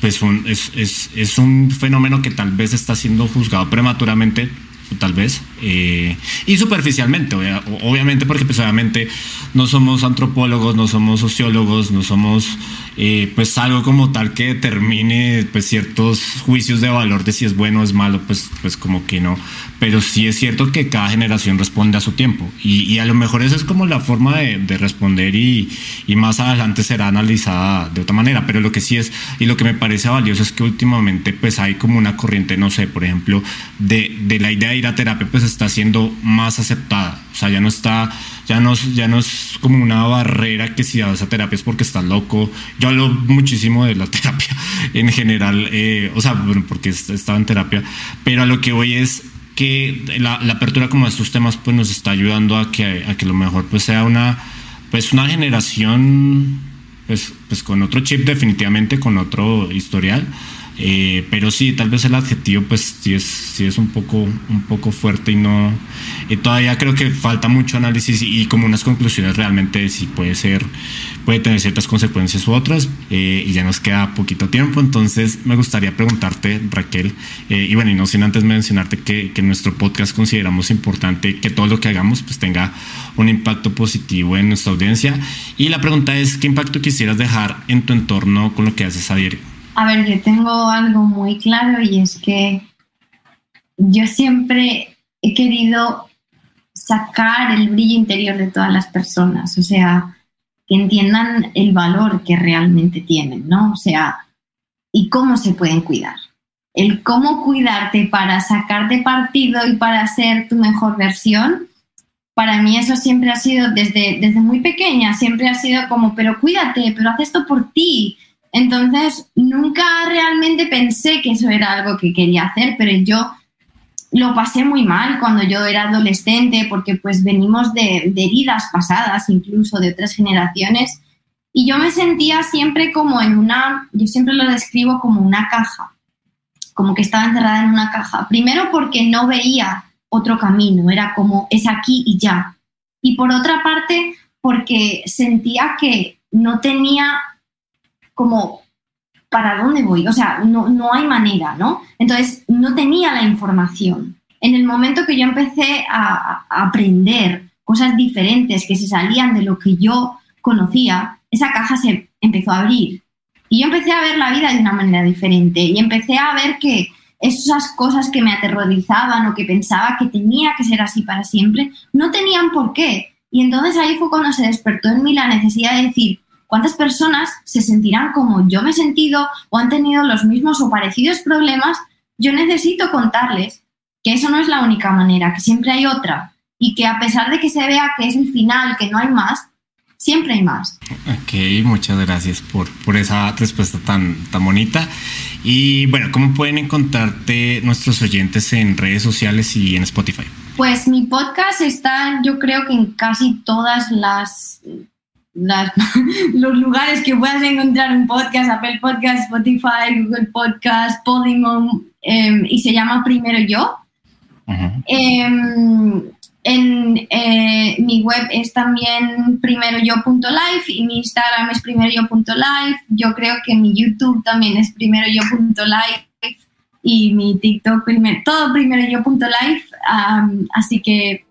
pues es, es, es, un fenómeno que tal vez está siendo juzgado prematuramente tal vez, eh, y superficialmente, obviamente, porque pues obviamente no somos antropólogos, no somos sociólogos, no somos eh, pues algo como tal que determine pues ciertos juicios de valor de si es bueno o es malo, pues, pues como que no, pero sí es cierto que cada generación responde a su tiempo. Y, a lo mejor esa es como la forma de, responder y, y, más adelante será analizada de otra manera, pero lo que sí es y lo que me parece valioso es que últimamente pues hay como una corriente, no sé, por ejemplo, de, de la idea de ir a terapia pues está siendo más aceptada, o sea, ya no está, ya no, ya no es como una barrera que si vas a terapia es porque estás loco, yo hablo muchísimo de la <laughs> terapia en general, eh, o sea, bueno, porque estaba en terapia, pero a lo que voy es que la, apertura como a estos temas pues nos está ayudando a que, a que lo mejor pues sea una, pues una generación pues, pues con otro chip definitivamente, con otro historial, Eh, pero sí, tal vez el adjetivo pues sí es, sí es un, poco, un poco fuerte y no... Y todavía creo que falta mucho análisis y, como unas conclusiones realmente si puede ser, puede tener ciertas consecuencias u otras eh, y ya nos queda poquito tiempo. Entonces me gustaría preguntarte, Raquel, eh, y bueno, y no sin antes mencionarte que, que nuestro podcast consideramos importante que todo lo que hagamos pues tenga un impacto positivo en nuestra audiencia. Y la pregunta es, ¿qué impacto quisieras dejar en tu entorno con lo que haces a diario? A ver, yo tengo algo muy claro y es que yo siempre he querido sacar el brillo interior de todas las personas, o sea, que entiendan el valor que realmente tienen, ¿no? O sea, y cómo se pueden cuidar. El cómo cuidarte para sacarte partido y para ser tu mejor versión, para mí eso siempre ha sido desde, desde muy pequeña, siempre ha sido como, pero cuídate, pero haz esto por ti, entonces, nunca realmente pensé que eso era algo que quería hacer, pero yo lo pasé muy mal cuando yo era adolescente, porque pues venimos de, heridas pasadas, incluso de otras generaciones, y yo me sentía siempre como en una, yo siempre lo describo como una caja, como que estaba encerrada en una caja. Primero porque no veía otro camino, era como es aquí y ya. Y por otra parte porque sentía que no tenía como, ¿para dónde voy? O sea, no, no hay manera, ¿no? Entonces, no tenía la información. En el momento que yo empecé a, aprender cosas diferentes que se salían de lo que yo conocía, esa caja se empezó a abrir. Y yo empecé a ver la vida de una manera diferente y empecé a ver que esas cosas que me aterrorizaban o que pensaba que tenía que ser así para siempre, no tenían por qué. Y entonces ahí fue cuando se despertó en mí la necesidad de decir, ¿Cuántas personas se sentirán como yo me he sentido o han tenido los mismos o parecidos problemas? Yo necesito contarles que eso no es la única manera, que siempre hay otra y que a pesar de que se vea que es el final, que no hay más, siempre hay más. Ok, muchas gracias por, por esa respuesta tan, tan bonita. Y bueno, ¿cómo pueden encontrarte nuestros oyentes en redes sociales y en Spotify? Pues mi podcast está, yo creo que en casi todas las <laughs> los lugares que puedas encontrar un podcast, Apple Podcast, Spotify, Google Podcast, Podimo, em, y se llama Primero Yo. Em, en eh, mi web es también primeroyo.live y mi Instagram es primeroyo.live. Yo creo que mi YouTube también es primeroyo.live y mi TikTok, primer, todo primeroyo.live. así que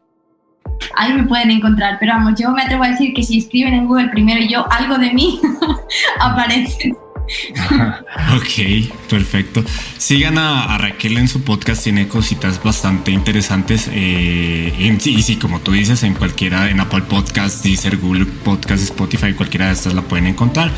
ahí me pueden encontrar. Pero vamos, yo me atrevo a decir que si escriben en Google primero yo algo de mí, <laughs> aparece. <laughs> ok, perfecto. Sigan a, Raquel en su podcast, tiene cositas bastante interesantes. Eh, y sí, como tú dices, en cualquiera, en Apple Podcast, Deezer, Google Podcast, Spotify, cualquiera de estas la pueden encontrar.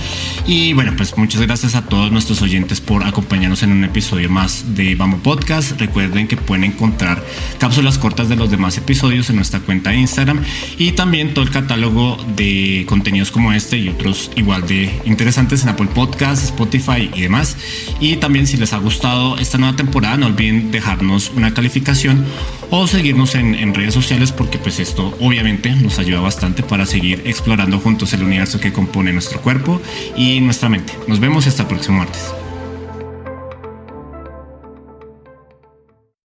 Y bueno, pues muchas gracias a todos nuestros oyentes por acompañarnos en un episodio más de Vamos Podcast. Recuerden que pueden encontrar cápsulas cortas de los demás episodios en nuestra cuenta de Instagram y también todo el catálogo de contenidos como este y otros igual de interesantes en Apple Podcast Spotify y demás. Y también si les ha gustado esta nueva temporada, no olviden dejarnos una calificación o seguirnos en, redes sociales porque pues esto obviamente nos ayuda bastante para seguir explorando juntos el universo que compone nuestro cuerpo y nuestra mente. Nos vemos hasta el próximo martes.